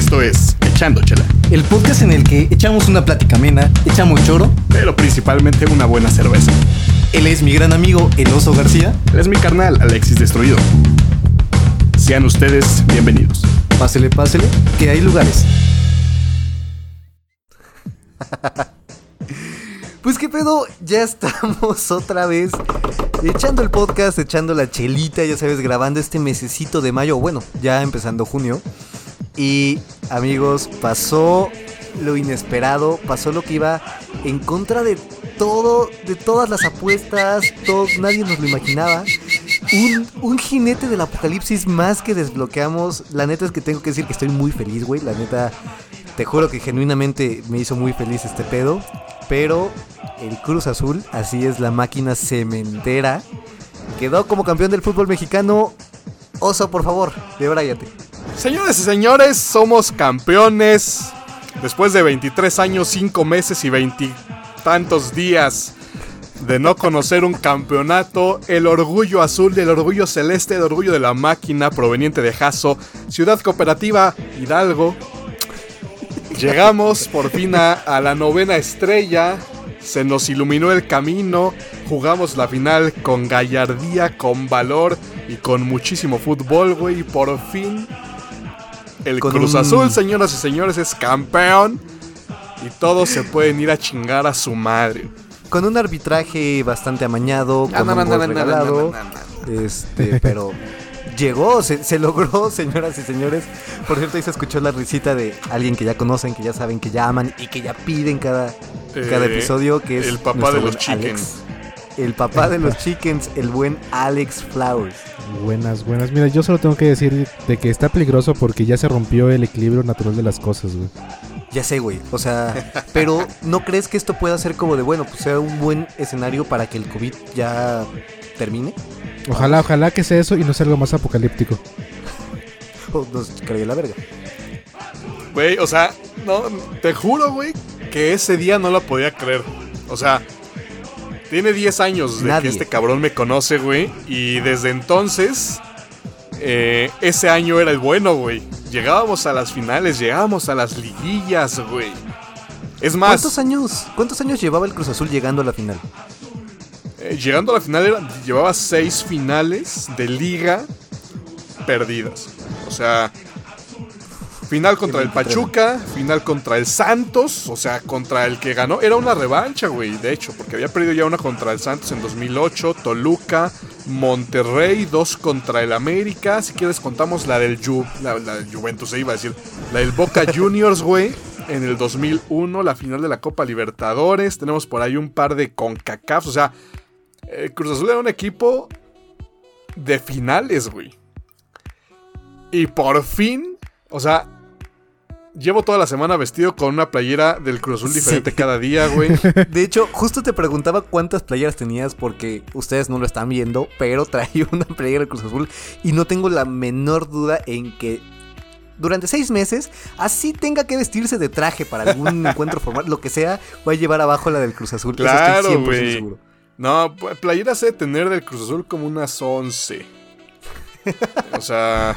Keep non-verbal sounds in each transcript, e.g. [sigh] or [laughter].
Esto es Echando Chela, El podcast en el que echamos una plática amena, echamos choro. pero principalmente una buena cerveza. Él es mi gran amigo, el oso García. Él es mi carnal, Alexis Destruido. Sean ustedes bienvenidos. Pásele, pásele, que hay lugares. [laughs] Pues qué pedo, ya estamos [laughs] otra vez echando el podcast, echando la chelita, ya sabes, grabando este mesecito de mayo, bueno, ya empezando junio. Y amigos, pasó lo inesperado, pasó lo que iba en contra de todo, de todas las apuestas, todos, nadie nos lo imaginaba. Un, jinete del apocalipsis más que desbloqueamos. La neta es que tengo que decir que estoy muy feliz, güey. La neta, te juro que genuinamente me hizo muy feliz este pedo. Pero el Cruz Azul, así es la máquina cementera, quedó como campeón del fútbol mexicano. Oso, por favor, debráyate. Señores y señores, somos campeones. Después de 23 años, 5 meses y 20 tantos días de no conocer un campeonato, el orgullo azul, el orgullo celeste, el orgullo de la máquina proveniente de Jaso, Ciudad Cooperativa, Hidalgo. Llegamos por fin a, la novena estrella, se nos iluminó el camino, jugamos la final con gallardía, con valor y con muchísimo fútbol, güey, por fin el Con Cruz un- Azul, señoras y señores, es campeón. Y todos se pueden ir a chingar a su madre. Con un arbitraje bastante amañado, con un gol regalado. Este, pero llegó, se, se logró, [laughs] señoras y señores. Por cierto, ahí se escuchó la risita de alguien que ya conocen, que ya saben, que ya aman y que ya piden cada, cada Eh, episodio, que es el papá de los chickens. El papá de los chickens, el buen Alex Flowers. Buenas, buenas. Mira, yo solo tengo que decir de que está peligroso porque ya se rompió el equilibrio natural de las cosas, güey. Ya sé, güey. O sea, pero ¿no crees que esto pueda ser como de, bueno, pues sea un buen escenario para que el COVID ya termine? Ojalá, ojalá que sea eso y no sea algo más apocalíptico. [laughs] O nos cargue la verga. Güey, o sea, no, te juro, güey, que ese día no lo podía creer. O sea, tiene 10 años de Nadie. que este cabrón me conoce, güey. Y desde entonces, eh, ese año era el bueno, güey. Llegábamos a las finales, llegábamos a las liguillas, güey. Es más, ¿Cuántos años, ¿Cuántos años llevaba el Cruz Azul llegando a la final? eh, llegando a la final era- llevaba 6 finales de liga perdidas. O sea, final contra el Pachuca, final contra el Santos, o sea, contra el que ganó. Era una revancha, güey, de hecho, porque había perdido ya una contra el Santos en 2008, Toluca, Monterrey, dos contra el América. Si quieres, contamos la del, Ju la, la del Juventus, se iba a decir. La del Boca [laughs] Juniors, güey. En el 2001, la final de la Copa Libertadores. Tenemos por ahí un par de CONCACAF. O sea, el Cruz Azul era un equipo de finales, güey. Y por fin, o sea, llevo toda la semana vestido con una playera del Cruz Azul diferente Sí. cada día, [laughs] güey. De hecho, justo te preguntaba cuántas playeras tenías porque ustedes no lo están viendo, pero traía una playera del Cruz Azul y no tengo la menor duda en que durante seis meses, así tenga que vestirse de traje para algún [laughs] encuentro formal, lo que sea, va a llevar abajo la del Cruz Azul. Eso Claro, estoy 100% güey. seguro. No, p- playera se de tener del Cruz Azul como unas 11. [laughs] O sea,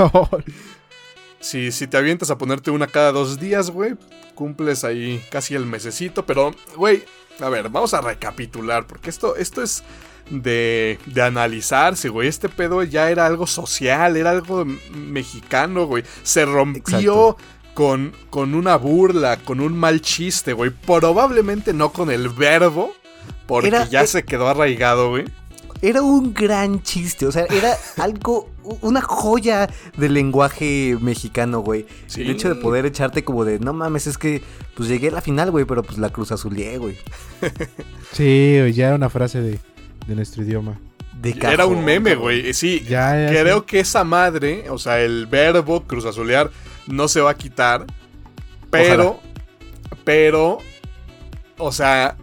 si, si te avientas a ponerte una cada dos días, güey, cumples ahí casi el mesecito. Pero, güey, a ver, vamos a recapitular, porque esto, esto es de, de analizarse, güey. Este pedo ya era algo social, era algo mexicano, güey. Se rompió Exacto. con, con una burla, con un mal chiste, güey. Probablemente no con el verbo, porque Era- ya eh, se quedó arraigado, güey. Era un gran chiste, o sea, era [laughs] algo, una joya del lenguaje mexicano, güey. Sí. El hecho de poder echarte como de, no mames, es que pues llegué a la final, güey, pero pues la Cruz Azulié, güey. [laughs] Sí, güey, ya era una frase de, de nuestro idioma. De Era un meme, güey. Sí, Ya, ya, creo sí. que esa madre, o sea, el verbo cruzazulear no se va a quitar. Pero, pero, o sea,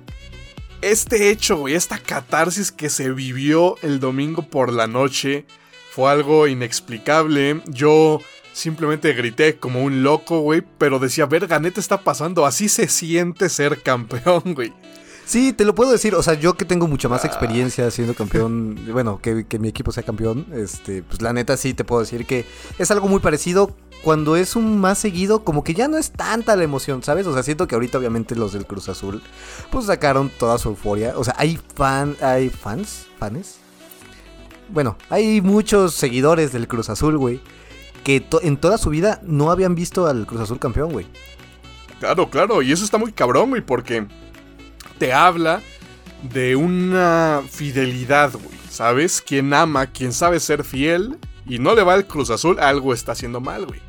este hecho, güey, esta catarsis que se vivió el domingo por la noche fue algo inexplicable. Yo simplemente grité como un loco, güey, pero decía, verga, neta está pasando. Así se siente ser campeón, [laughs] güey. Sí, te lo puedo decir. O sea, yo que tengo mucha más experiencia siendo campeón, [laughs] bueno, que, que mi equipo sea campeón, este, pues la neta sí te puedo decir que es algo muy parecido. Cuando es un más seguido, como que ya no es tanta la emoción, ¿sabes? O sea, siento que ahorita obviamente los del Cruz Azul, pues sacaron toda su euforia. O sea, hay fan, hay fans, fans. Bueno, hay muchos seguidores del Cruz Azul, güey, que to- en toda su vida no habían visto al Cruz Azul campeón, güey. Claro, claro, y eso está muy cabrón, güey, porque te habla de una fidelidad, güey, ¿sabes? Quien ama, quien sabe ser fiel y no le va al Cruz Azul, algo está haciendo mal, güey.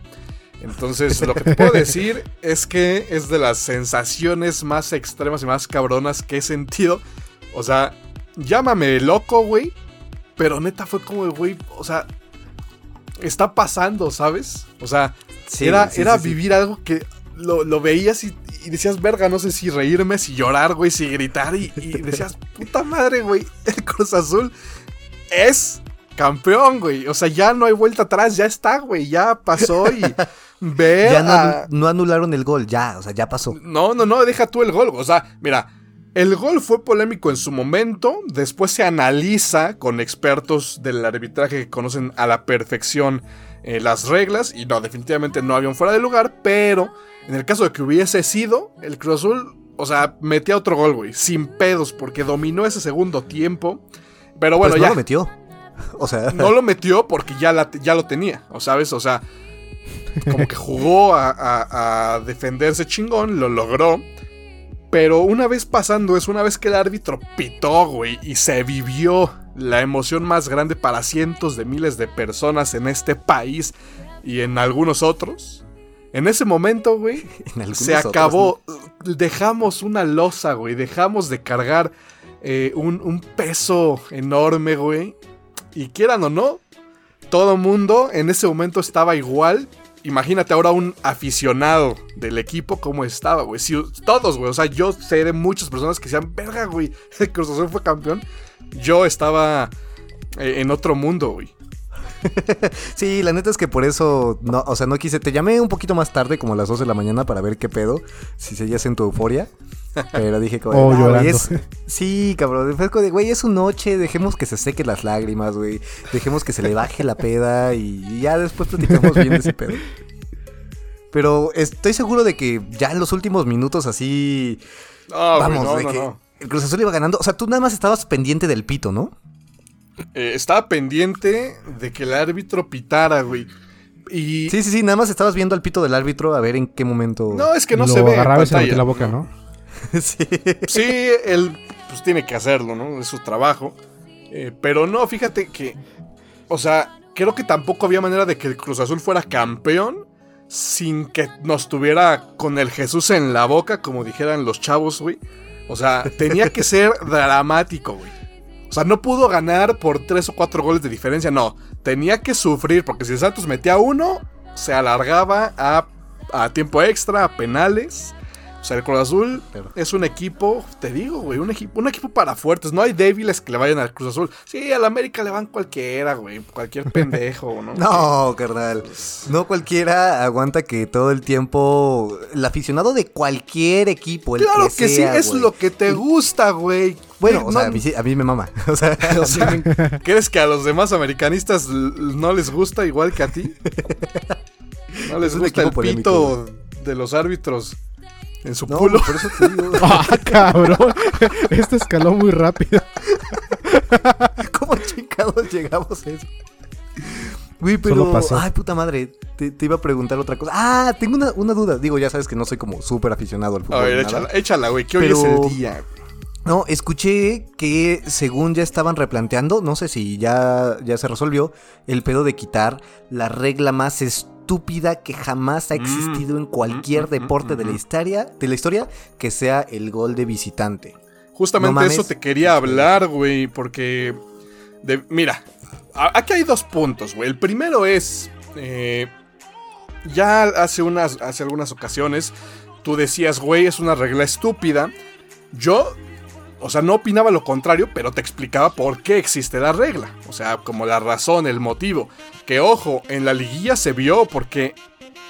Entonces, lo que te puedo decir es que es de las sensaciones más extremas y más cabronas que he sentido. O sea, llámame loco, güey, pero neta fue como, güey, o sea, está pasando, ¿sabes? O sea, Sí, era sí, era sí, vivir algo que lo, lo veías y, y decías, verga, no sé si reírme, si llorar, güey, si gritar. Y, y [laughs] decías, puta madre, güey, el Cruz Azul es campeón, güey. O sea, ya no hay vuelta atrás, ya está, güey, ya pasó y [laughs] ve Ya no, a- anu- no anularon el gol, ya, o sea, ya pasó. no, no, no, deja tú el gol. O sea, mira, el gol fue polémico en su momento. Después se analiza con expertos del arbitraje que conocen a la perfección eh, las reglas. Y no, definitivamente no había un fuera de lugar. Pero en el caso de que hubiese sido, el Cruz Azul, o sea, metía otro gol, güey. Sin pedos, porque dominó ese segundo tiempo. Pero bueno, pues ya. no lo metió. [laughs] O sea, No lo metió porque ya, la- ya lo tenía, ¿o sabes? O sea, como que jugó a, a- a defenderse chingón, lo logró. Pero una vez pasando eso, una vez que el árbitro pitó, güey, y se vivió la emoción más grande para cientos de miles de personas en este país y en algunos otros, en ese momento, güey, [laughs] se otros, acabó. Dejamos una losa, güey. Dejamos de cargar eh, un, un peso enorme, güey. Y quieran o no, todo mundo en ese momento estaba igual. Imagínate ahora un aficionado del equipo cómo estaba, güey. Si, todos, güey. O sea, yo sé de muchas personas que decían, verga, güey. [laughs] Cruz Azul fue campeón. Yo estaba eh, en otro mundo, güey. [laughs] Sí, la neta es que por eso, no, o sea, no quise. Te llamé un poquito más tarde, como a las 2 de la mañana, para ver qué pedo, si seguías en tu euforia. Pero dije, como, Oh, "Ah, güey, es- sí, cabrón. Fue como de, güey, es su noche, dejemos que se seque las lágrimas, güey. Dejemos que se le baje la peda y, y ya después platicamos bien de ese pedo. Pero estoy seguro de que ya en los últimos minutos así. No, güey, vamos, no, de no, que no. el Cruz Azul iba ganando. O sea, tú nada más estabas pendiente del pito, ¿no? Eh, estaba pendiente de que el árbitro pitara, güey. Y Sí, sí, sí, nada más estabas viendo al pito del árbitro a ver en qué momento. no, es que no lo se ve. agarraba en la boca, ¿no? [laughs] sí. Sí, él pues tiene que hacerlo, ¿no? Es su trabajo. Eh, pero no, fíjate que, o sea, creo que tampoco había manera de que el Cruz Azul fuera campeón sin que nos tuviera con el Jesús en la boca, como dijeran los chavos, güey. O sea, tenía que ser [laughs] dramático, güey. O sea, no pudo ganar por tres o cuatro goles de diferencia, no. Tenía que sufrir, porque si el Santos metía uno, se alargaba a, a tiempo extra, a penales. O sea, el Cruz Azul Pero- es un equipo, te digo, güey, un equipo, un equipo para fuertes. No hay débiles que le vayan al Cruz Azul. Sí, al América le van cualquiera, güey. Cualquier [laughs] pendejo, ¿no? No, carnal. No cualquiera aguanta que todo el tiempo. El aficionado de cualquier equipo. El Claro que, que, sí, es lo que te gusta, güey. Bueno, Güey, o sea, a mí, sí- a mí me mama. [laughs] O sea, [laughs] o sea, [laughs] ¿Crees que a los demás americanistas no les gusta igual que a ti? ¿No les gusta el pito de los árbitros en su no, culo? por eso te digo. ¡Ah, cabrón! Esto escaló muy rápido. ¿Cómo chingados llegamos a eso? Güey, pero. Solo pasó. Ay, puta madre. Te, te iba a preguntar otra cosa. Ah, tengo una, una duda. Digo, ya sabes que no soy como súper aficionado al fútbol. A ver, échala, échala, güey, que hoy Pero- es el día. No, escuché que según ya estaban replanteando, no sé si ya, ya se resolvió, el pedo de quitar la regla más estúpida que jamás ha Mm, existido en cualquier mm, mm, deporte de la historia, de la historia, que sea el gol de visitante. Justamente No eso te quería hablar, güey, porque... de- mira, aquí hay dos puntos, güey. El primero es... eh, ya hace, unas, hace algunas ocasiones tú decías, güey, es una regla estúpida. Yo, o sea, no opinaba lo contrario, pero te explicaba por qué existe la regla. O sea, como la razón, el motivo. Que ojo, en la liguilla se vio porque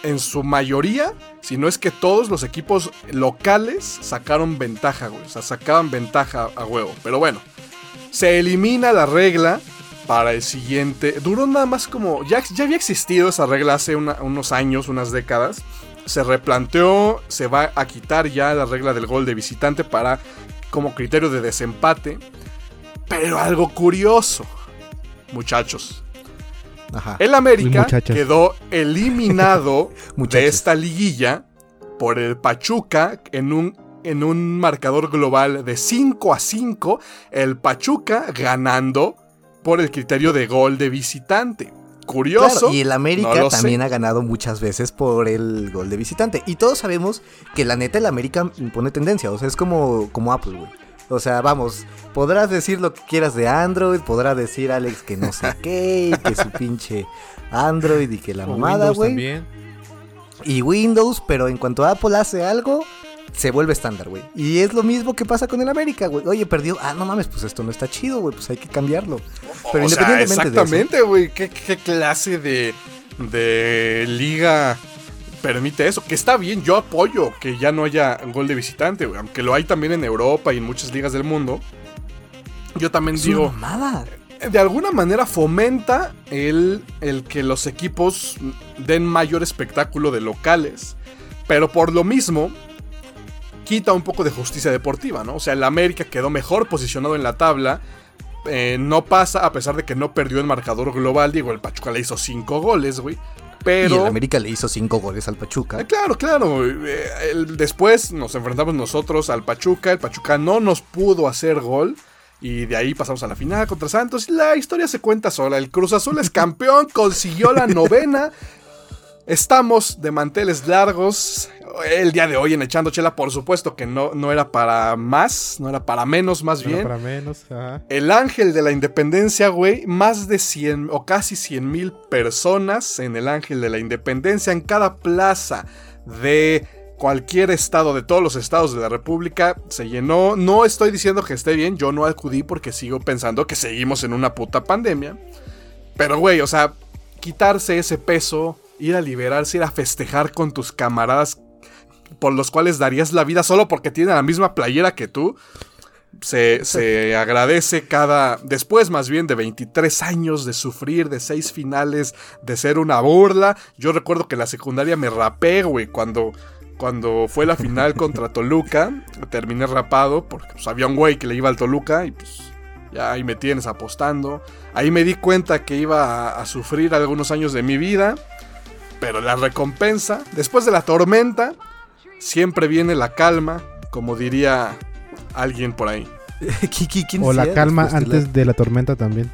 en su mayoría, si no es que todos los equipos locales sacaron ventaja, güey. O sea, sacaban ventaja a huevo. Pero bueno, se elimina la regla para el siguiente. Duró nada más como. Ya, ya había existido esa regla hace unos años, unas décadas. Se replanteó, se va a quitar ya la regla del gol de visitante para como criterio de desempate. Pero algo curioso, muchachos. El América quedó eliminado [laughs] de esta liguilla por el Pachuca en un, en un marcador global de 5 a 5. El Pachuca ganando por el criterio de gol de visitante. Curioso. y el América también ha ganado muchas veces por el gol de visitante. Y todos sabemos que la neta el América impone tendencia. O sea, es como, como Apple, güey. O sea, vamos, podrás decir lo que quieras de Android, podrá decir Alex que no sé qué, y que su pinche Android y que la mamada, güey. Y Windows, pero en cuanto Apple hace algo, se vuelve estándar, güey. Y es lo mismo que pasa con el América, güey. Oye, perdió. Ah, no mames, pues esto no está chido, güey. Pues hay que cambiarlo. Pero independientemente exactamente, güey. ¿Qué, ¿Qué, clase de, de liga permite eso. Que está bien, yo apoyo que ya no haya gol de visitante, Aunque lo hay también en Europa y en muchas ligas del mundo. Yo también digo. De alguna manera fomenta el, el que los equipos den mayor espectáculo de locales. Pero por lo mismo, quita un poco de justicia deportiva, ¿no? O sea, el América quedó mejor posicionado en la tabla. Eh, no pasa, a pesar de que no perdió el marcador global. Digo, el Pachuca le hizo 5 goles, güey. Pero... Y el América le hizo cinco goles al Pachuca. Eh, claro, claro. Eh, después nos enfrentamos nosotros al Pachuca. El Pachuca no nos pudo hacer gol. Y de ahí pasamos a la final contra Santos. La historia se cuenta sola. El Cruz Azul es [laughs] campeón, consiguió la novena. Estamos de manteles largos el día de hoy en Echando Chela, por supuesto que no, no era para más, no era para menos, más bien. para menos, El Ángel de la Independencia, güey, más de 100 o casi 100 mil personas en el Ángel de la Independencia, en cada plaza de cualquier estado, de todos los estados de la República, se llenó. No estoy diciendo que esté bien, yo no acudí porque sigo pensando que seguimos en una puta pandemia. Pero, güey, o sea, quitarse ese peso, ir a liberarse, ir a festejar con tus camaradas por los cuales darías la vida solo porque tienen la misma playera que tú. Se, [laughs] agradece cada, después más bien de 23 años de sufrir, de seis finales, de ser una burla. Yo recuerdo que en la secundaria me rapé, güey, cuando, cuando fue la final contra [laughs] Toluca. Terminé rapado porque pues, había un güey que le iba al Toluca y pues ya ahí me tienes apostando. Ahí me di cuenta que iba a sufrir algunos años de mi vida. Pero la recompensa, después de la tormenta, siempre viene la calma, como diría alguien por ahí. [laughs] o la calma antes de la tormenta también.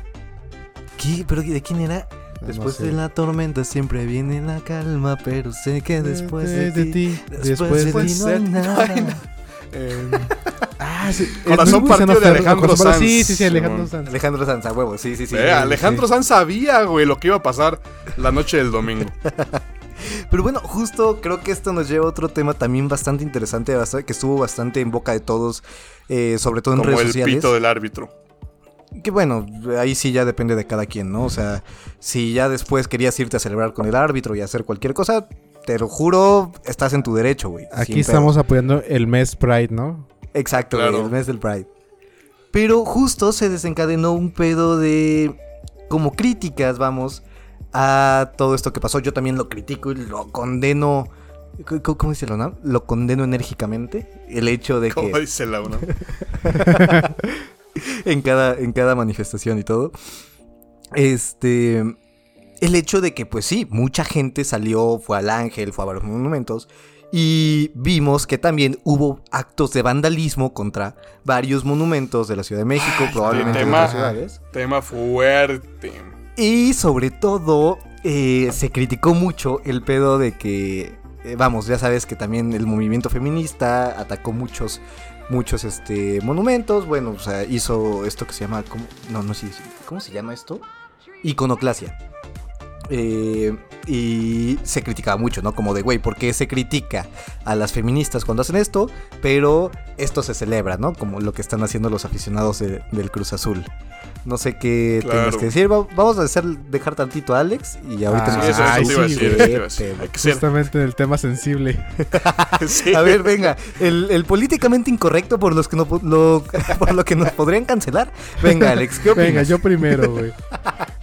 ¿Qué? ¿Pero de quién era? Después de la tormenta siempre viene la calma, pero sé que después de, ti, después, de ti no hay nada. Eh, [laughs] ah, sí, Corazón partido de Alejandro Sanz. Sí, sí, sí, Alejandro Sanz. Alejandro Sanz, a huevo, sí, sí, sí. Eh, Alejandro Sanz sabía, güey, lo que iba a pasar la noche del domingo. [laughs] Pero bueno, justo creo que esto nos lleva a otro tema también bastante interesante, que estuvo bastante en boca de todos, eh, sobre todo en redes sociales. Como el pito del árbitro. Que bueno, ahí sí ya depende de cada quien, ¿no? O sea, si ya después querías irte a celebrar con el árbitro y hacer cualquier cosa, te lo juro, estás en tu derecho, güey. Aquí estamos apoyando el mes Pride, ¿no? Exacto, el mes del Pride. Pero justo se desencadenó un pedo de como críticas, vamos, a todo esto que pasó. Yo también lo critico y lo condeno. ¿Cómo, dice la UNAM? Lo condeno enérgicamente. El hecho de ¿Cómo que. dice la UNAM? [laughs] en, cada, en cada manifestación y todo. Este. El hecho de que, pues sí, mucha gente salió, fue al Ángel, fue a varios monumentos. Y vimos que también hubo actos de vandalismo contra varios monumentos de la Ciudad de México, probablemente tema, de otras ciudades. Tema fuerte. Y sobre todo, eh, se criticó mucho el pedo de que, eh, vamos, ya sabes que también el movimiento feminista atacó muchos, muchos este, monumentos. Bueno, o sea, hizo esto que se llama, ¿cómo? no, no sé, ¿cómo se llama esto? Iconoclasia. Eh, y se criticaba mucho, ¿no? Como de, güey, ¿por qué se critica a las feministas cuando hacen esto? Pero esto se celebra, ¿no? Como lo que están haciendo los aficionados del Cruz Azul. No sé qué Claro. tengas que decir. Va- Vamos a hacer, dejar tantito a Alex y ahorita Ah, nos Sí, eso, Ay, sí, ser- Justamente en el tema sensible. [laughs] sí. A ver, venga, el, el políticamente incorrecto por los que no lo, [laughs] por lo que nos podrían cancelar. Venga, Alex, ¿qué opinas? Venga, yo primero. [laughs]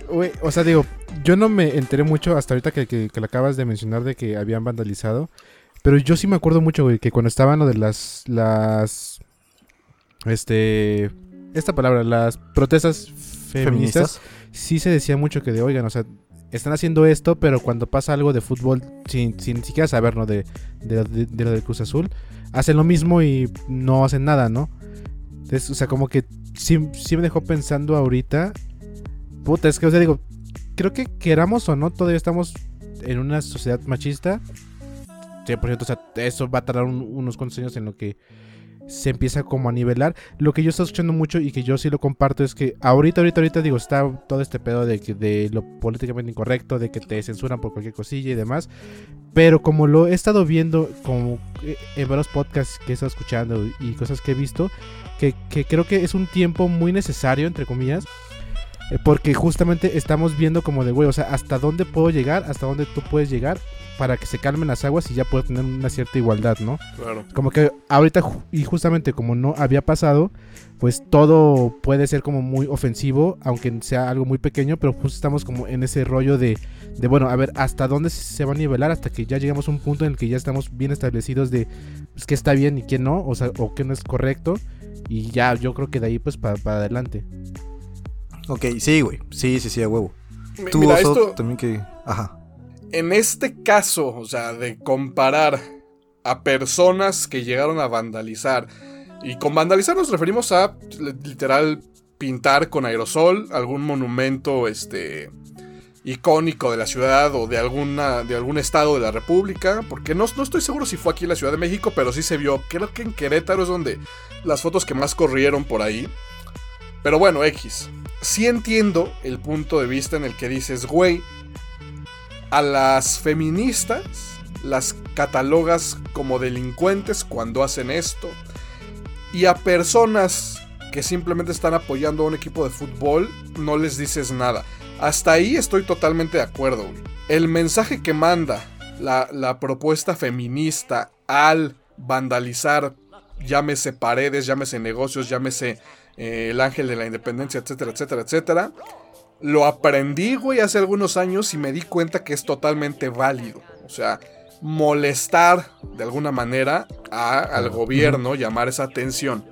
Güey, o sea, digo, yo no me enteré mucho hasta ahorita que, que, que lo acabas de mencionar de que habían vandalizado. Pero yo sí me acuerdo mucho, güey, que cuando estaban lo de las. las. Este. Esta palabra, las protestas feministas, sí se decía mucho que de, oigan, o sea, están haciendo esto, pero cuando pasa algo de fútbol, sin, sin siquiera saber, ¿no? De, de, de- de lo del Cruz Azul, hacen lo mismo y no hacen nada, ¿no? Entonces, o sea, como que sí, sí me dejó pensando ahorita. Puta, es que, o sea, digo, creo que queramos o no, todavía estamos en una sociedad machista. 100%, o sea, eso va a tardar un- unos cuantos años en lo que se empieza como a nivelar. Lo que yo estoy escuchando mucho y que yo sí lo comparto es que ahorita, ahorita, ahorita digo, está todo este pedo de, que, de lo políticamente incorrecto, de que te censuran por cualquier cosilla y demás. Pero como lo he estado viendo como eh, en varios podcasts que he estado escuchando y cosas que he visto, que, que creo que es un tiempo muy necesario, entre comillas. Eh, Porque justamente estamos viendo como de, güey, o sea, hasta dónde puedo llegar, hasta dónde tú puedes llegar para que se calmen las aguas y ya puedo tener una cierta igualdad, ¿no? Claro. Como que ahorita, y justamente como no había pasado, pues todo puede ser como muy ofensivo, aunque sea algo muy pequeño, pero justo estamos como en ese rollo de, de bueno, a ver, hasta dónde se va a nivelar, hasta que ya llegamos a un punto en el que ya estamos bien establecidos de pues, qué está bien y qué no, o sea, o qué no es correcto, y ya yo creo que de ahí pues para adelante. Ok, sí, güey. Sí, sí, sí, a huevo. Tú, Mira, Oso, esto, también que... Ajá. en este caso, o sea, de comparar a personas que llegaron a vandalizar, y con vandalizar nos referimos a li- literal pintar con aerosol algún monumento este icónico de la ciudad o de alguna de algún estado de la república porque no, no estoy seguro si fue aquí en la Ciudad de México pero sí se vio creo que en Querétaro es donde las fotos que más corrieron por ahí pero bueno X sí entiendo el punto de vista en el que dices güey a las feministas las catalogas como delincuentes cuando hacen esto. Y a personas que simplemente están apoyando a un equipo de fútbol no les dices nada. Hasta ahí estoy totalmente de acuerdo. güey. El mensaje que manda la, la propuesta feminista al vandalizar, llámese paredes, llámese negocios, llámese eh, el ángel de la independencia, etcétera, etcétera, etcétera. Lo aprendí, güey, hace algunos años y me di cuenta que es totalmente válido. O sea, molestar de alguna manera a- al gobierno, llamar esa atención.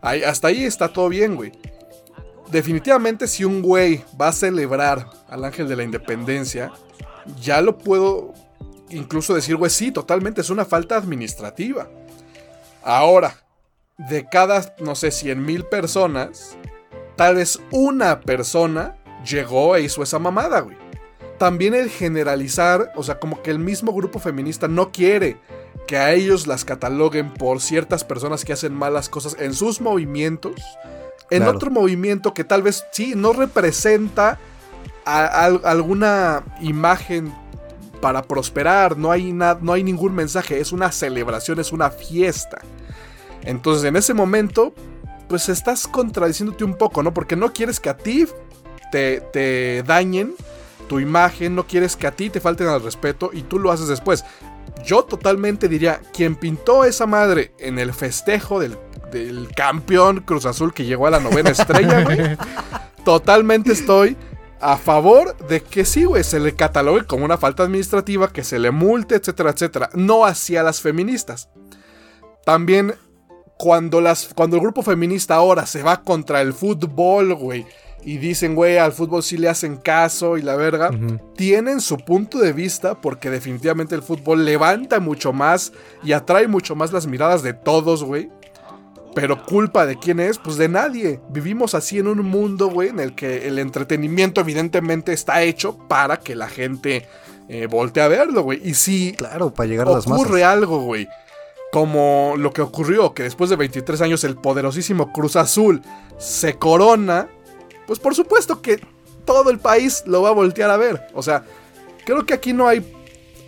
Ahí- hasta ahí está todo bien, güey. Definitivamente si un güey va a celebrar al ángel de la independencia, ya lo puedo incluso decir, güey, sí, totalmente, es una falta administrativa. Ahora, de cada, no sé, 100 mil personas, tal vez una persona llegó e hizo esa mamada, güey. También el generalizar, o sea, como que el mismo grupo feminista no quiere que a ellos las cataloguen por ciertas personas que hacen malas cosas en sus movimientos, en Claro. otro movimiento que tal vez sí no representa a- a- alguna imagen para prosperar, no hay, na- no hay ningún mensaje, es una celebración, es una fiesta. Entonces en ese momento, pues estás contradiciéndote un poco, ¿no? Porque no quieres que a ti te, te dañen tu imagen, no quieres que a ti te falten al respeto y tú lo haces después. Yo totalmente diría, quien pintó esa madre en el festejo del, del campeón Cruz Azul que llegó a la novena estrella, güey, [laughs] totalmente estoy a favor de que sí, güey, se le catalogue como una falta administrativa, que se le multe, etcétera, etcétera. No hacia las feministas. También cuando, las, cuando el grupo feminista ahora se va contra el fútbol, güey, y dicen, güey, al fútbol sí le hacen caso y la verga, tienen su punto de vista porque definitivamente el fútbol levanta mucho más y atrae mucho más las miradas de todos, güey. Pero culpa de quién es, pues de nadie. Vivimos así en un mundo, güey, en el que el entretenimiento evidentemente está hecho para que la gente eh, voltee a verlo, güey. Y si Claro, para llegar a las masas. ocurre algo, güey. Como lo que ocurrió, que después de 23 años el poderosísimo Cruz Azul se corona, pues por supuesto que todo el país lo va a voltear a ver. O sea, creo que aquí no hay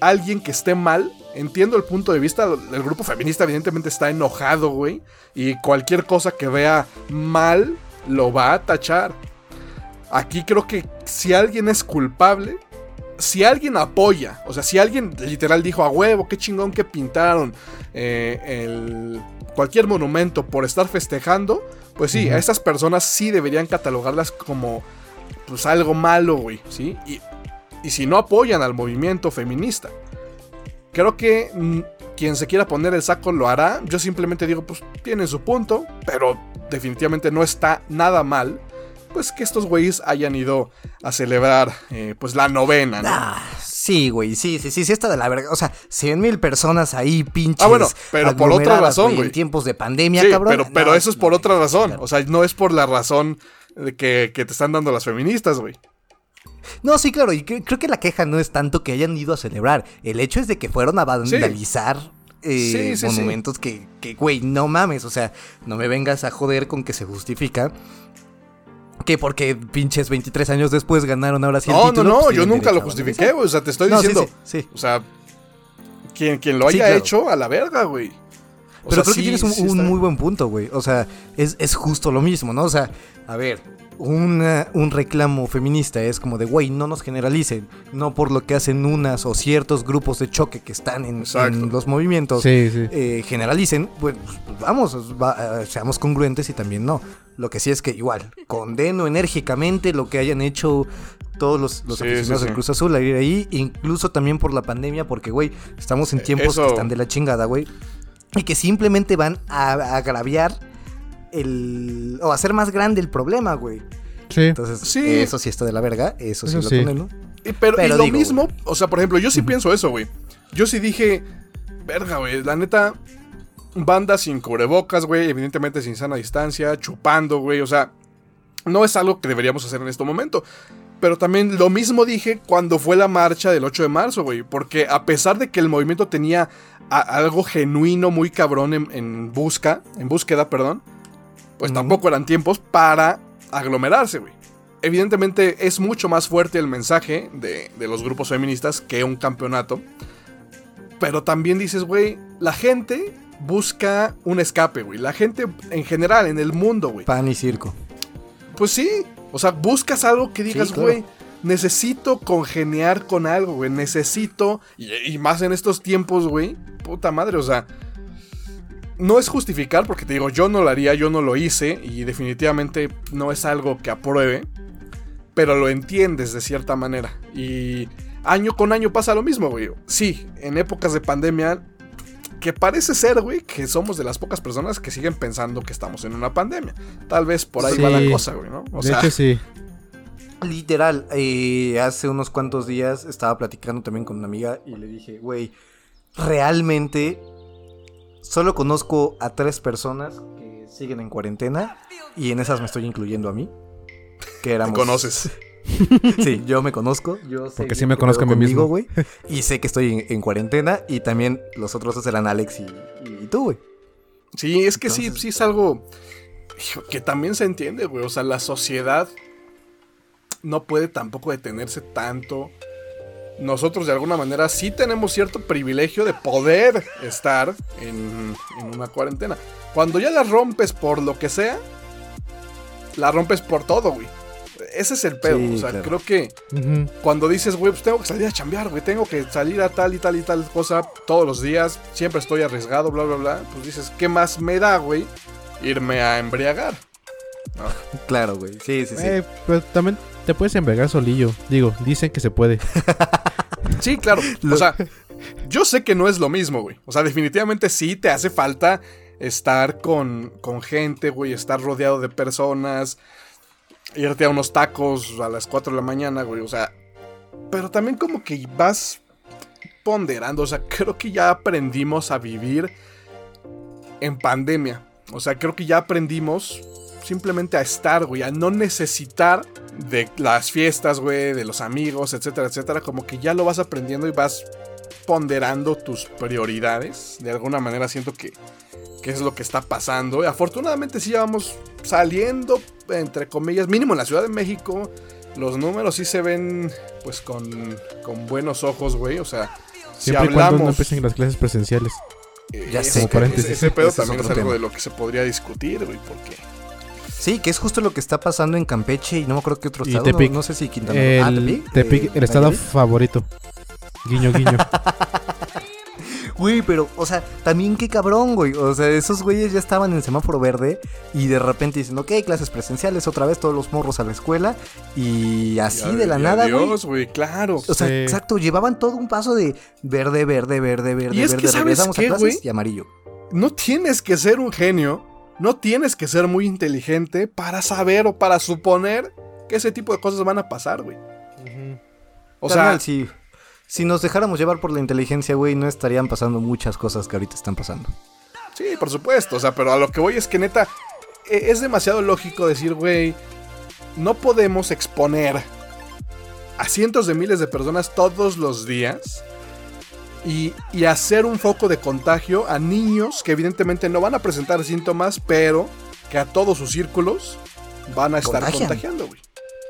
alguien que esté mal. Entiendo el punto de vista, el grupo feminista evidentemente está enojado, güey. Y cualquier cosa que vea mal lo va a tachar. aquí creo que si alguien es culpable, si alguien apoya, o sea, si alguien literal dijo a huevo, qué chingón que pintaron eh, el, cualquier monumento por estar festejando, pues sí, a esas personas sí deberían catalogarlas como pues algo malo, güey, ¿sí? Y, y si no apoyan al movimiento feminista. Creo que mm, quien se quiera poner el saco lo hará. Yo simplemente digo, pues tienen su punto, pero definitivamente no está nada mal. Pues que estos güeyes hayan ido a celebrar eh, pues la novena, ¿no? Ah, sí, güey, sí, sí, sí, sí está de la verga. O sea, 100 mil personas ahí, pinches. Ah, bueno, pero por otra razón, güey. En tiempos de pandemia, Sí, cabrón. pero, pero No, eso es por no, otra razón. claro. O sea, no es por la razón que, que te están dando las feministas, güey. No, sí, claro, y cre- creo que la queja no es tanto que hayan ido a celebrar. El hecho es de que fueron a vandalizar eh, Sí, sí, sí. monumentos que, que, güey, no mames. O sea, no me vengas a joder con que se justifica. Que porque pinches 23 años después ganaron ahora sí el No, no, título. no, pues yo nunca lo justifiqué, güey. O sea, te estoy No, diciendo. sí, sí. O sea, quien, quien lo haya Sí, claro. hecho, a la verga, güey. O Pero sea, creo sí, que tienes un, sí un está- muy buen punto, güey. O sea, es, es justo lo mismo, ¿no? O sea, a ver, una- un reclamo feminista es como de, güey, no nos generalicen. No por lo que hacen unas o ciertos grupos de choque que están en, los movimientos. Sí, sí. eh, generalicen, pues, pues, vamos, va- eh, seamos congruentes y también no. Lo que sí es que igual, condeno enérgicamente lo que hayan hecho todos los, los Sí, aficionados sí, del. Cruz Azul a ir ahí, incluso también por la pandemia, porque, güey, estamos en Eh, tiempos eso- que están de la chingada, güey. Y que simplemente van a, a agraviar el... o hacer más grande el problema, güey. Sí. Entonces, Sí. eso sí está de la verga, eso, Eso sí lo sí. condeno. Y, pero, Pero y lo digo, mismo, o sea, por ejemplo, yo sí pienso eso, güey. Yo sí dije, verga, güey, la neta, banda sin cubrebocas, güey, evidentemente sin sana distancia, chupando, güey, o sea, no es algo que deberíamos hacer en este momento. Pero también lo mismo dije cuando fue la marcha del 8 de marzo, güey, porque a pesar de que el movimiento tenía algo genuino, muy cabrón en, en busca, en búsqueda, perdón, pues tampoco eran tiempos para aglomerarse, güey. Evidentemente es mucho más fuerte el mensaje de, de los grupos feministas que un campeonato. Pero también dices, güey, la gente busca un escape, güey. La gente en general, en el mundo, güey. Pan y circo. Pues sí. O sea, buscas algo que digas, Sí, claro. güey, necesito congeniar con algo, güey. Necesito. Y, y más en estos tiempos, güey. Puta madre, o sea. No es justificar, porque te digo, yo no lo haría, yo no lo hice. Y definitivamente no es algo que apruebe. Pero lo entiendes de cierta manera. Y año con año pasa lo mismo, güey. Sí, en épocas de pandemia. Que parece ser, güey, que somos de las pocas personas que siguen pensando que estamos en una pandemia. Tal vez por ahí va la cosa, güey, ¿no? O de sea, hecho, sí. Literal, eh, hace unos cuantos días estaba platicando también con una amiga y le dije, güey, realmente solo conozco a tres personas que siguen en cuarentena y en esas me estoy incluyendo a mí. Que te éramos... conoces. [laughs] Sí, yo me conozco. Yo sé Porque sí me conozco a mí mismo. güey. Y sé que estoy en, en cuarentena y también los otros dos eran Alex y, y tú, güey. Sí, es que sí, Entonces- sí es algo que también se entiende, güey. O sea, la sociedad no puede tampoco detenerse tanto. Nosotros de alguna manera sí tenemos cierto privilegio de poder estar en, en una cuarentena. Cuando ya la rompes por lo que sea, la rompes por todo, güey. Ese es el pedo. Sí, o sea, claro. creo que cuando dices, güey, pues tengo que salir a chambear, güey, tengo que salir a tal y tal y tal cosa todos los días, siempre estoy arriesgado, bla, bla, bla, pues dices, ¿qué más me da, güey? Irme a embriagar. Claro, güey. Sí, sí, sí. Eh, pero también te puedes envergar solillo. Digo, dicen que se puede. [laughs] Sí, claro. [laughs] O sea, yo sé que no es lo mismo, güey. O sea, definitivamente sí te hace falta estar con, con gente, güey, estar rodeado de personas, irte a unos tacos a las 4 de la mañana, güey. O sea, pero también como que vas ponderando. O sea, creo que ya aprendimos a vivir en pandemia. O sea, creo que ya aprendimos simplemente a estar, güey, a no necesitar de las fiestas, güey, de los amigos, etcétera, etcétera. Como que ya lo vas aprendiendo y vas ponderando tus prioridades. De alguna manera siento que, que es lo que está pasando. Y afortunadamente sí ya vamos saliendo, entre comillas, mínimo en la Ciudad de México. Los números sí se ven, pues, con, con buenos ojos, güey. O sea, si Siempre y cuando no hablamos... empiecen las clases presenciales. Eh, Ya ese- sé, como paréntesis. Ese, ese pedo Ese también es, algo tema. de lo que se podría discutir, güey, porque Sí, que es justo lo que está pasando en Campeche y no me acuerdo qué otro Y estado. no- Tepic. No, sé si Quintana Roo. Ah, El, Tepic, Tepic, eh, el estado favorito. Guiño, guiño. [laughs] Güey, pero, o sea, también qué cabrón, güey. O sea, esos güeyes ya estaban en semáforo verde y de repente dicen, ok, clases presenciales, otra vez todos los morros a la escuela y así Y de la nada, güey. adiós, güey, claro. O sea, Sí. exacto, llevaban todo un paso de verde, verde, verde, verde, Y es que, verde, ¿sabes regresamos qué, a clases güey? y amarillo. No tienes que ser un genio, no tienes que ser muy inteligente para saber o para suponer que ese tipo de cosas van a pasar, güey. O sea, Carnal, si, nos dejáramos llevar por la inteligencia, güey, no estarían pasando muchas cosas que ahorita están pasando. sí, por supuesto, o sea, pero a lo que voy es que neta, e- es demasiado lógico decir, güey, no podemos exponer a cientos de miles de personas todos los días y, y hacer un foco de contagio a niños que evidentemente no van a presentar síntomas, pero que a todos sus círculos van a estar Contagian. contagiando, güey.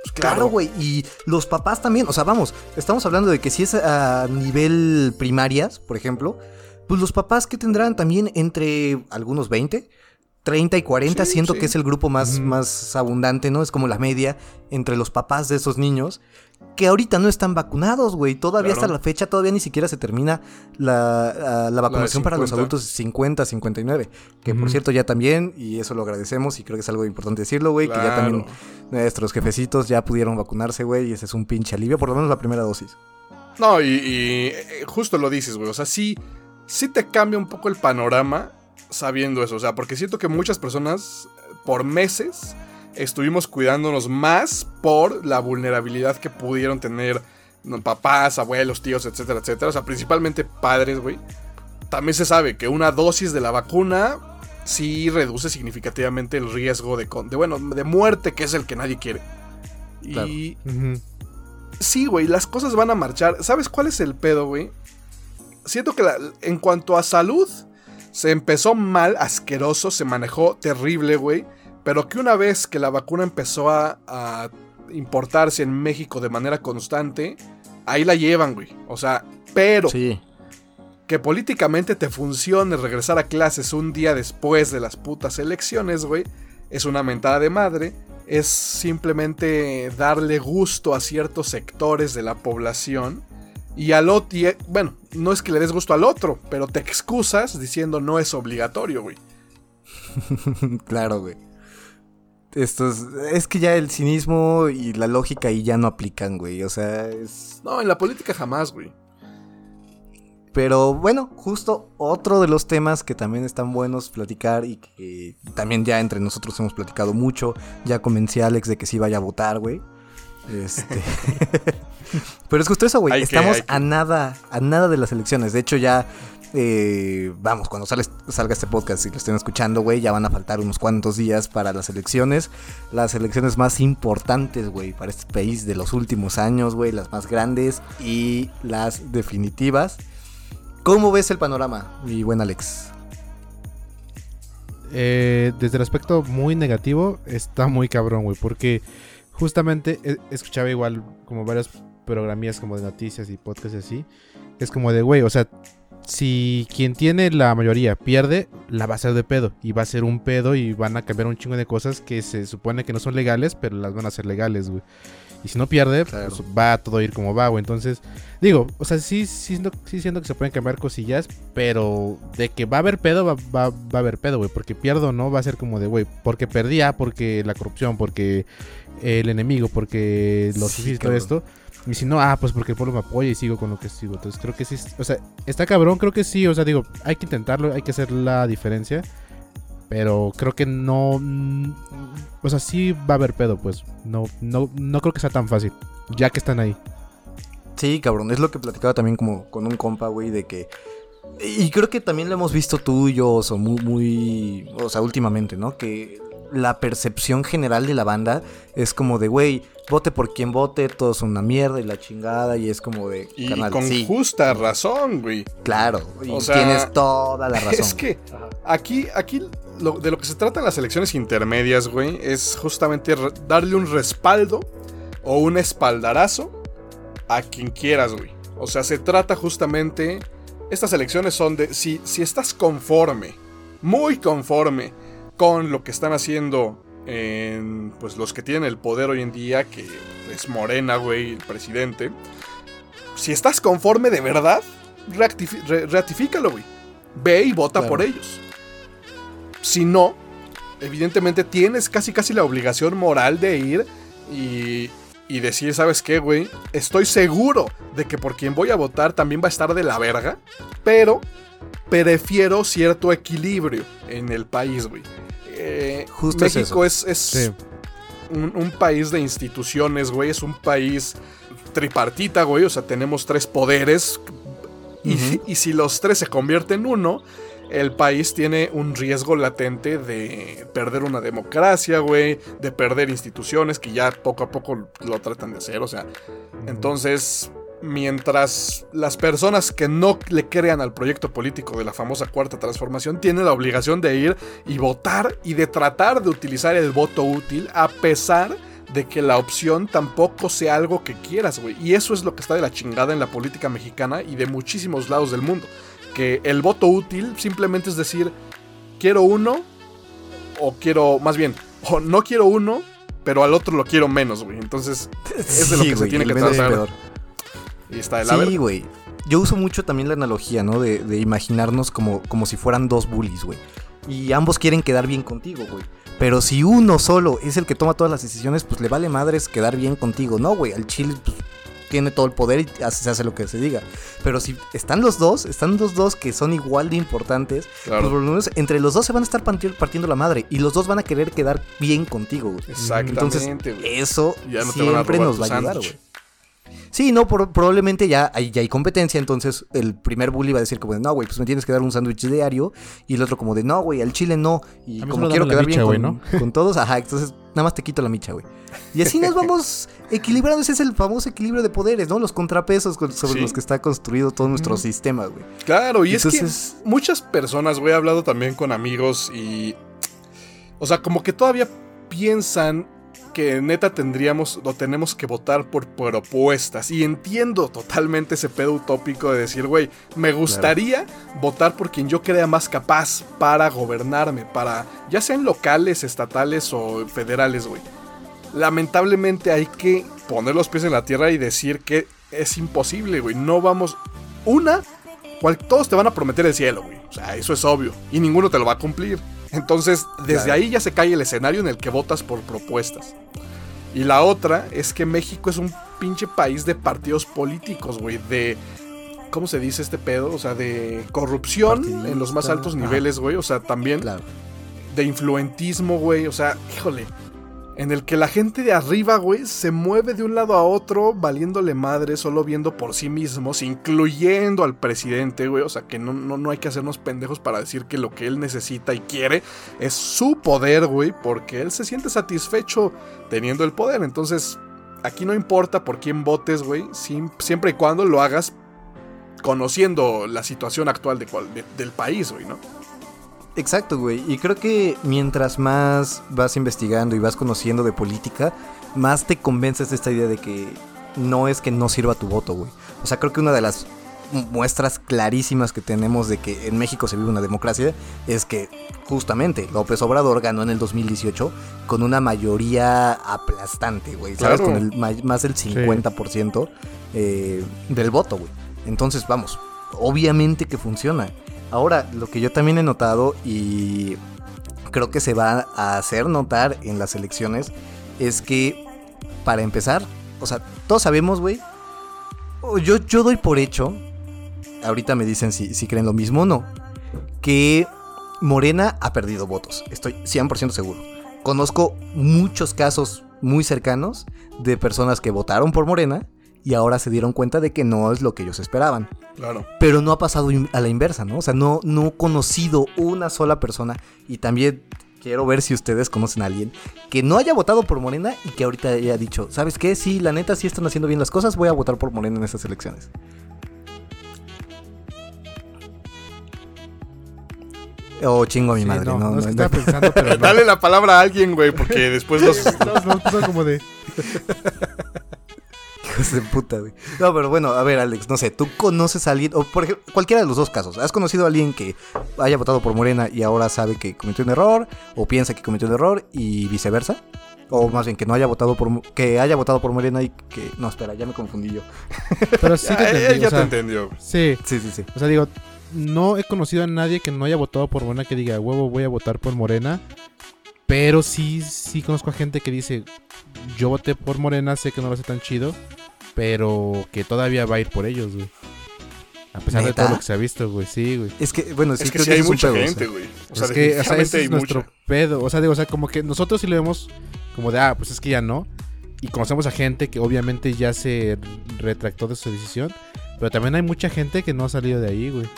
Pues Claro, güey. Y los papás también. O sea, vamos, estamos hablando de que si es a nivel primarias, por ejemplo, pues los papás que tendrán también entre algunos 20, 30 y 40, Sí, siento sí. que es el grupo más, más abundante, ¿no? Es como la media entre los papás de esos niños. Que ahorita no están vacunados, güey. Todavía Claro. hasta la fecha, todavía ni siquiera se termina la, ah, la vacunación para los 50. adultos 50, 59. Que por cierto ya también, y eso lo agradecemos y creo que es algo importante decirlo, güey, que ya también. Nuestros jefecitos ya pudieron vacunarse, güey, y ese es un pinche alivio, por lo menos la primera dosis. No, y, y, eh, justo lo dices, güey. O sea, sí, sí te cambia un poco el panorama sabiendo eso. O sea, porque siento que muchas personas eh, por meses estuvimos cuidándonos más por la vulnerabilidad que pudieron tener papás, abuelos, tíos, etcétera, etcétera. O sea, principalmente padres, güey. También se sabe que una dosis de la vacuna sí reduce significativamente el riesgo de, con- de bueno, de muerte, que es el que nadie quiere. Claro. Y. Sí, güey, las cosas van a marchar. ¿Sabes cuál es el pedo, güey? Siento que la- en cuanto a salud, se empezó mal, asqueroso, se manejó terrible, güey. Pero que una vez que la vacuna empezó a, a importarse en México de manera constante, ahí la llevan, güey. O sea, pero Sí. que políticamente te funcione regresar a clases un día después de las putas elecciones, güey, es una mentada de madre. Es simplemente darle gusto a ciertos sectores de la población. Y al otro, eh, bueno, no es que le des gusto al otro, pero te excusas diciendo no es obligatorio, güey. [laughs] claro, güey. Esto es, es que ya el cinismo y la lógica ahí ya no aplican, güey. O sea, es... No, en la política jamás, güey. Pero bueno, justo otro de los temas que también están buenos platicar y que también ya entre nosotros hemos platicado mucho. Ya convencí a Alex de que sí vaya a votar, güey. Este... [laughs] Pero es justo eso, güey. Estamos que. a nada, a nada de las elecciones. De hecho, ya, eh, vamos, cuando salga este podcast y lo estén escuchando, güey, ya van a faltar unos cuantos días para las elecciones. Las elecciones más importantes, güey, para este país de los últimos años, güey. Las más grandes y las definitivas. ¿Cómo ves el panorama, mi buen Alex? Eh, desde el aspecto muy negativo, está muy cabrón, güey. Porque justamente eh, escuchaba igual como varias programías como de noticias y podcasts y así. Es como de, güey, o sea, si quien tiene la mayoría pierde, la va a hacer de pedo. Y va a ser un pedo y van a cambiar un chingo de cosas que se supone que no son legales, pero las van a hacer legales, güey. Y si no pierde, Claro. pues va a todo ir como va, güey. Entonces, digo, o sea, sí, sí, sí siento que se pueden cambiar cosillas, pero de que va a haber pedo, va, va, va a haber pedo, güey. Porque pierdo, ¿no? Va a ser como de, güey, porque perdía, porque la corrupción, porque el enemigo, porque los Sí, sí, todo esto. Y si no, ah, pues porque el pueblo me apoya y sigo con lo que sigo. Entonces creo que sí, o sea, está cabrón, creo que sí, o sea, digo, hay que intentarlo, hay que hacer la diferencia. Pero creo que no. mm, O sea, sí va a haber pedo, pues. No, no, no creo que sea tan fácil. Ya que están ahí. Sí, cabrón, es lo que platicaba también como con un compa, güey, de que... Y creo que también lo hemos visto tú y yo, muy, muy... O sea, últimamente, ¿no? Que la percepción general de la banda es como de, güey, vote por quien vote, todo es una mierda y la chingada, y es como de... Y con sí, justa razón, güey. claro, y O sea, tienes toda la [laughs] razón. Es que aquí, aquí lo- de lo que se trata en las elecciones intermedias, güey, es justamente darle un respaldo o un espaldarazo a quien quieras, güey. O sea, se trata justamente. Estas elecciones son de. Si, si estás conforme, muy conforme con lo que están haciendo en pues los que tienen el poder hoy en día, que es Morena, güey, el presidente. Si estás conforme de verdad, re- ratifícalo, güey. Ve y vota Claro. por ellos. Si no, evidentemente tienes casi casi la obligación moral de ir y, y decir, ¿sabes qué, güey? Estoy seguro de que por quien voy a votar también va a estar de la verga, pero prefiero cierto equilibrio en el país, güey. Eh, Justo México es, es Sí. un, un país de instituciones, güey. Es un país tripartita, güey. O sea, tenemos tres poderes. Y si los tres se convierten en uno, el país tiene un riesgo latente de perder una democracia, güey. De perder instituciones que ya poco a poco lo tratan de hacer. O sea, entonces, mientras las personas que no le crean al proyecto político de la famosa cuarta transformación tienen la obligación de ir y votar y de tratar de utilizar el voto útil a pesar de que la opción tampoco sea algo que quieras, güey. Y eso es lo que está de la chingada en la política mexicana y de muchísimos lados del mundo. Que el voto útil simplemente es decir, quiero uno o quiero, más bien, o no quiero uno, pero al otro lo quiero menos, güey. Entonces, [laughs] es de lo que se tiene que tratar. Y está. Sí, güey. Yo uso mucho también la analogía, ¿no? De, de imaginarnos como, como si fueran dos bullies, güey. Y ambos quieren quedar bien contigo, güey. Pero si uno solo es el que toma todas las decisiones, pues le vale madres quedar bien contigo. No, güey. Al chile pues, tiene todo el poder y hace, se hace lo que se diga. Pero si están los dos, están los dos que son igual de importantes, Claro. pues entre los dos se van a estar parti- partiendo la madre. Y los dos van a querer quedar bien contigo, güey. Entonces, Exactamente, güey. eso Ya no siempre nos va a ayudar, güey. Sí, no, por- probablemente ya hay, ya hay competencia, entonces el primer bully va a decir como de, no, güey, pues me tienes que dar un sándwich diario, y el otro como de, no, güey, al chile no, y como quiero quedar bien micha, güey, con, con todos, ajá, entonces nada más te quito la micha, güey. Y así nos vamos [laughs] equilibrando, ese es el famoso equilibrio de poderes, ¿no? Los contrapesos con- sobre Sí. los que está construido todo nuestro sistema, güey. Claro, y Entonces- es que muchas personas, güey, he hablado también con amigos y. O sea, como que todavía piensan que neta tendríamos o tenemos que votar por propuestas. Y entiendo totalmente ese pedo utópico de decir, güey, me gustaría votar por quien yo crea más capaz para gobernarme, para ya sean locales, estatales o federales, güey. Lamentablemente hay que poner los pies en la tierra y decir que es imposible, güey. No vamos. Una, cual- todos te van a prometer el cielo, güey. O sea, eso es obvio. Y ninguno te lo va a cumplir. Entonces, desde Claro. ahí ya se cae el escenario en el que votas por propuestas. Y la otra es que México es un pinche país de partidos políticos, güey. De. ¿Cómo se dice este pedo? O sea, de corrupción en los más altos niveles, güey. O sea, también Claro. de influentismo, güey. O sea, híjole. En el que la gente de arriba, güey, se mueve de un lado a otro, valiéndole madre, solo viendo por sí mismos, incluyendo al presidente, güey. O sea, que no, no, no hay que hacernos pendejos para decir que lo que él necesita y quiere es su poder, güey, porque él se siente satisfecho teniendo el poder. Entonces, aquí no importa por quién votes, güey, siempre y cuando lo hagas conociendo la situación actual de cual- de- del país, güey, ¿no? Exacto, güey. Y creo que mientras más vas investigando y vas conociendo de política, más te convences de esta idea de que no es que no sirva tu voto, güey. O sea, creo que una de las mu- muestras clarísimas que tenemos de que en México se vive una democracia es que justamente López Obrador ganó en el 2018 con una mayoría aplastante, güey. ¿Sabes? Claro. Con el más del 50% eh, del voto, güey. Entonces, vamos, obviamente que funciona. Ahora, lo que yo también he notado y creo que se va a hacer notar en las elecciones es que, para empezar, o sea, todos sabemos, güey, yo, yo doy por hecho, ahorita me dicen si, si creen lo mismo o no, que Morena ha perdido votos, estoy 100% seguro. Conozco muchos casos muy cercanos de personas que votaron por Morena y ahora se dieron cuenta de que no es lo que ellos esperaban Claro. pero no ha pasado in- a la inversa, ¿no? O sea, no, no he conocido una sola persona y también quiero ver si ustedes conocen a alguien que no haya votado por Morena y que ahorita haya dicho, ¿sabes qué? Sí, la neta sí están haciendo bien las cosas, voy a votar por Morena en estas elecciones. Oh, chingo a mi Sí, madre, no, no, no, es no, que no. estaba pensando, pero [laughs] no. Dale la palabra a alguien, güey, porque después los... Todos nos puso como de... [laughs] Hijos de puta, güey. No, pero bueno, a ver, Alex, no sé, tú conoces a alguien, o por ejemplo, cualquiera de los dos casos, ¿has conocido a alguien que haya votado por Morena y ahora sabe que cometió un error, o piensa que cometió un error y viceversa? O más bien que no haya votado por que haya votado por Morena y que. No, espera, ya me confundí yo. [laughs] Pero sí te Ah, entendí, él ya o sea, te entendió. Sí, Sí, sí, sí. o sea, digo, no he conocido a nadie que no haya votado por Morena que diga, huevo, voy a votar por Morena. Pero sí, sí conozco a gente que dice, yo voté por Morena, sé que no lo hace tan chido, pero que todavía va a ir por ellos, güey. A pesar de todo lo que se ha visto, güey, sí, güey. Es que, bueno, sí, es que sí hay mucha pedo, gente, güey. O sea, es que, o sea, ese es nuestro mucha. pedo. O sea, digo, o sea, como que nosotros sí lo vemos como de, ah, pues es que ya no. Y conocemos a gente que obviamente ya se retractó de su decisión. Pero también hay mucha gente que no ha salido de ahí, güey.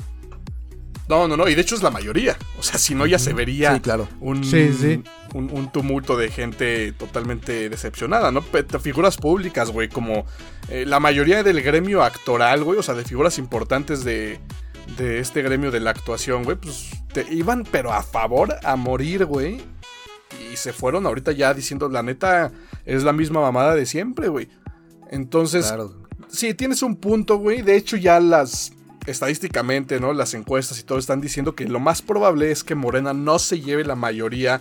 No, no, no. Y de hecho es la mayoría. O sea, si no, ya se vería Sí, claro. un, Sí, sí. Un, un tumulto de gente totalmente decepcionada, ¿no? Figuras públicas, güey, como eh, la mayoría del gremio actoral, güey, o sea, de figuras importantes de, de este gremio de la actuación, güey, pues te iban, pero a favor, a morir, güey. Y se fueron ahorita ya diciendo, la neta, es la misma mamada de siempre, güey. Entonces, Claro. Sí, tienes un punto, güey. De hecho, ya las. Estadísticamente, ¿no? Las encuestas y todo están diciendo que lo más probable es que Morena no se lleve la mayoría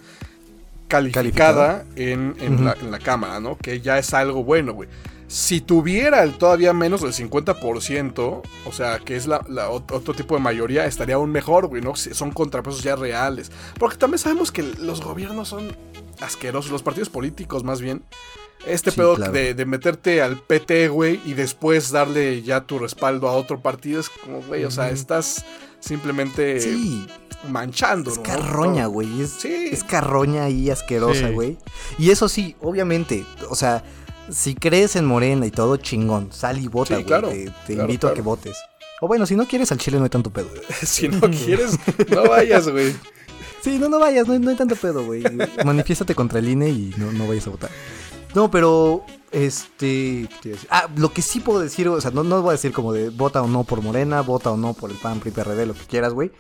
calificada en, en la, en la Cámara, ¿no? Que ya es algo bueno, güey. Si tuviera el todavía menos del 50%, o sea, que es la, la ot- otro tipo de mayoría, estaría aún mejor, güey, ¿no? Si Son contrapesos ya reales. Porque también sabemos que los gobiernos son asquerosos, los partidos políticos más bien. Este Sí, pedo claro. de, de meterte al PT, güey, y después darle ya tu respaldo a otro partido es como, güey, o sea, estás simplemente Sí, manchando, es ¿no? carroña, güey. Es, Sí. es carroña ahí asquerosa, Sí. güey. Y eso sí, obviamente, o sea, si crees en Morena y todo, chingón. Sal y vota, Sí, güey. claro, te te claro, invito a que votes. O bueno, si no quieres al chile no hay tanto pedo. [laughs] si no quieres, no vayas, güey. Sí, no, no vayas, no, hay- no hay tanto pedo, güey. [laughs] Manifiéstate contra el INE y no, no vayas a votar. No, pero, este... Ah, lo que sí puedo decir, o sea, no, no voy a decir como de vota o no por Morena, vota o no por el PAN, PRI, PRD, lo que quieras, güey.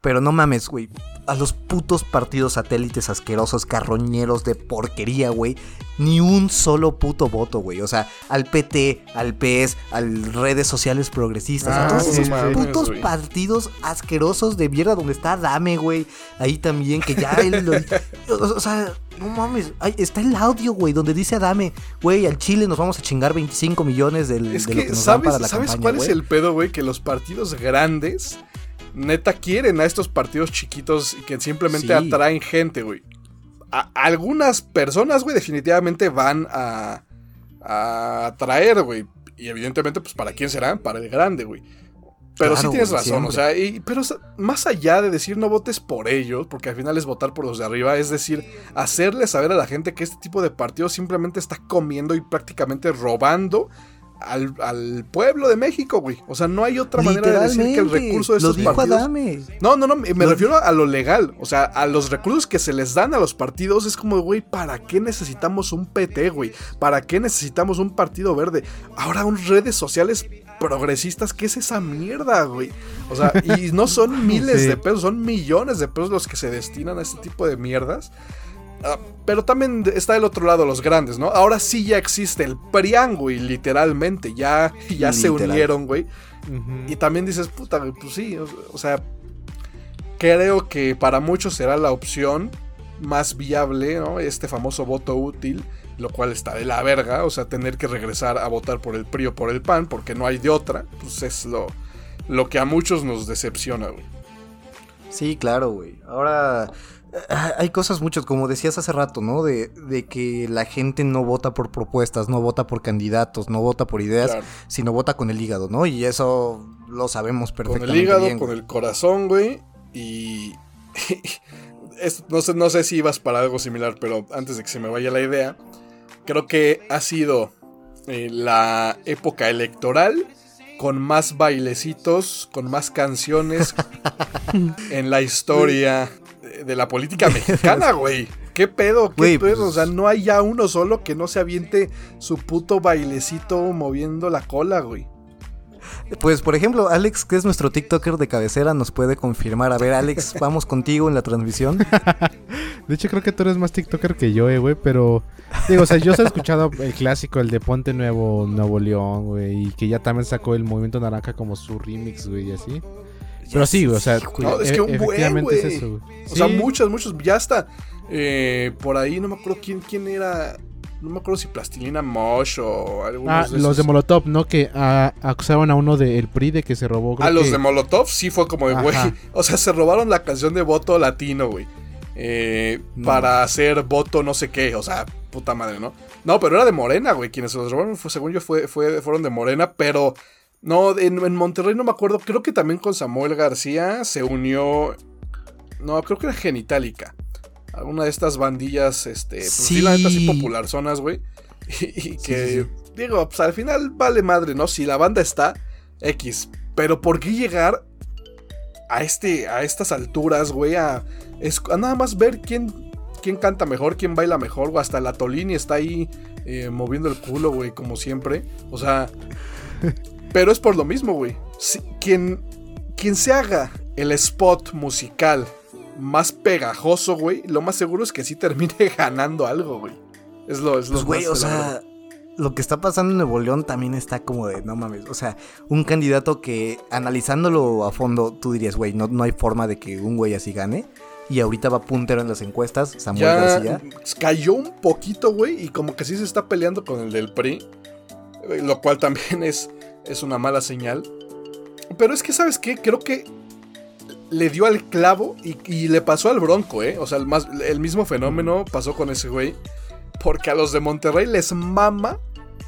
Pero no mames, güey. A los putos partidos satélites asquerosos, carroñeros de porquería, güey. Ni un solo puto voto, güey. O sea, al PT, al PS, a redes sociales progresistas. a Ah, todos sí, esos putos partidos asquerosos de mierda donde está Dame, güey. Ahí también, que ya él lo- [laughs] o, sea, no mames. ay, está el audio, güey, donde dice Adame, güey, al Chile nos vamos a chingar 25 millones del, Es de lo que que, nos dan ¿sabes, para la ¿sabes campaña, cuál es el pedo, güey? Que los partidos grandes, neta, quieren a estos partidos chiquitos y que simplemente Sí. atraen gente, güey. A- algunas personas, güey, definitivamente van a, a atraer, güey. Y evidentemente, pues, ¿para quién serán? Para el grande, güey. Pero Claro, sí tienes razón, o sea, y- pero más allá de decir no votes por ellos, porque al final es votar por los de arriba, es decir, hacerle saber a la gente que este tipo de partido simplemente está comiendo y prácticamente robando al, al pueblo de México, güey. O sea, no hay otra manera de decir que el recurso de estos partidos... Adame. No, no, no, me me Lo- refiero a lo legal. O sea, a los recursos que se les dan a los partidos es como, güey, ¿para qué necesitamos un PT, güey? ¿Para qué necesitamos un partido verde? Ahora, un redes sociales progresistas, ¿qué es esa mierda, güey? O sea, y no son [laughs] miles Sí. de pesos, son millones de pesos los que se destinan a este tipo de mierdas. Ah, pero también está el otro lado, los grandes, ¿no? Ahora sí ya existe el PRIAN, güey, literalmente. Ya, [laughs] ya se unieron, güey. Y también dices, puta, güey, pues sí, o, o sea, creo que para muchos será la opción más viable, ¿no? Este famoso voto útil, lo cual está de la verga, o sea, tener que regresar a votar por el PRI o por el PAN, porque no hay de otra, pues es lo, lo que a muchos nos decepciona, güey. Sí, claro, güey. Ahora ah, hay cosas muchas, como decías hace rato, ¿no? De, de que la gente no vota por propuestas, no vota por candidatos, no vota por ideas, Claro. sino vota con el hígado, ¿no? Y eso lo sabemos Con perfectamente el hígado, bien, con el corazón, güey, y... [laughs] es- no, sé, no sé si ibas para algo similar, pero antes de que se me vaya la idea, creo que ha sido eh, la época electoral con más bailecitos, con más canciones [laughs] en la historia de, la política mexicana, [laughs] güey. ¿Qué pedo? ¿Qué Güey, pedo? pues- O sea, no hay ya uno solo que no se aviente su puto bailecito moviendo la cola, güey. Pues, por ejemplo, Alex, que es nuestro TikToker de cabecera, nos puede confirmar. A ver, Alex, [laughs] vamos contigo en la transmisión. De hecho, creo que tú eres más TikToker que yo, eh, güey, pero... Digo, o sea, yo he escuchado el clásico, el de Ponte Nuevo, Nuevo León, güey, y que ya también sacó el Movimiento Naranja como su remix, güey, y así. Pero sí, o sea, No, es que un buen, es güey. O sea, muchos, muchos. Ya está. eh, por ahí no me acuerdo quién, quién era. No me acuerdo si Plastilina Mosh o algunos Ah, de los de Molotov, ¿no? Que ah, acusaban a uno del PRI de que se robó. creo Ah, los que- de Molotov sí fue como de, güey. O sea, se robaron la canción de voto latino, güey. eh, No. Para hacer voto no sé qué. O sea, puta madre, ¿no? No, pero era de Morena, güey. Quienes se los robaron, fue- según yo, fue, fue, fueron de Morena. Pero no, en, en Monterrey no me acuerdo. Creo que también con Samuel García se unió. No, creo que era Genitalica. Alguna de estas bandillas, este. Pues sí, la neta, sí popular zonas, güey. [laughs] Y, y que, sí, sí. digo, pues al final vale madre, ¿no? Si la banda está, X. Pero ¿por qué llegar a, este, a estas alturas, güey? A, a nada más ver quién, quién canta mejor, quién baila mejor, o hasta la Tolini está ahí eh, moviendo el culo, güey, como siempre. O sea, [laughs] pero es por lo mismo, güey. Si- quien, quien se haga el spot musical más pegajoso, güey, lo más seguro es que sí termine [laughs] ganando algo, güey. Es lo, es lo Pues, güey, más o la verdad. sea, lo que está pasando en Nuevo León también está como de, no mames, o sea, un candidato que analizándolo a fondo, tú dirías, güey, no, no hay forma de que un güey así gane. Y ahorita va puntero en las encuestas, Samuel ya García. cayó un poquito, güey, y como que sí se está peleando con el del PRI, lo cual también es, es una mala señal. Pero es que, ¿sabes qué? Creo que le dio al clavo y, y le pasó al Bronco, ¿eh? O sea, el, más, el mismo fenómeno pasó con ese güey. Porque a los de Monterrey les mama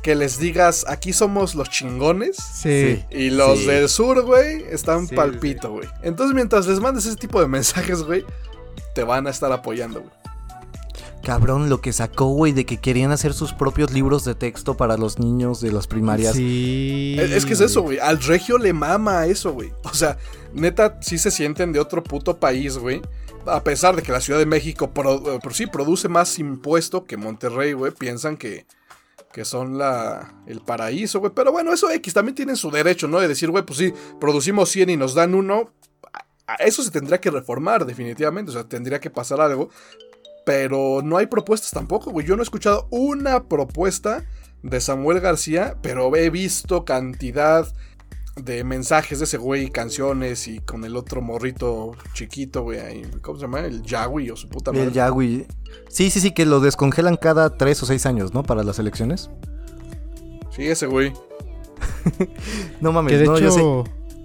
que les digas, aquí somos los chingones. Sí. Y los Sí. del sur, güey, están Sí, palpito, güey. Entonces, mientras les mandes ese tipo de mensajes, güey, te van a estar apoyando, güey. Cabrón, lo que sacó, güey, de que querían hacer sus propios libros de texto para los niños de las primarias. Sí. Es, es que es eso, güey. Al regio le mama eso, güey. O sea, neta, sí se sienten de otro puto país, güey. A pesar de que la Ciudad de México pro- eh, por sí produce más impuesto que Monterrey, güey. Piensan que, que son la, el paraíso, güey. Pero bueno, eso X también tienen su derecho, ¿no? De decir, güey, pues sí, producimos 100 y nos dan uno. A Eso se tendría que reformar, definitivamente. O sea, tendría que pasar algo. Pero no hay propuestas tampoco, güey. Yo no he escuchado una propuesta de Samuel García, pero he visto cantidad de mensajes de ese güey, canciones y con el otro morrito chiquito, güey, ahí, ¿cómo se llama? El Yagui o su puta madre. El Yagüi. Sí, sí, sí, que lo descongelan cada tres o seis años, ¿no? Para las elecciones. Sí, ese güey. [laughs] No mames, Que de no, yo sé.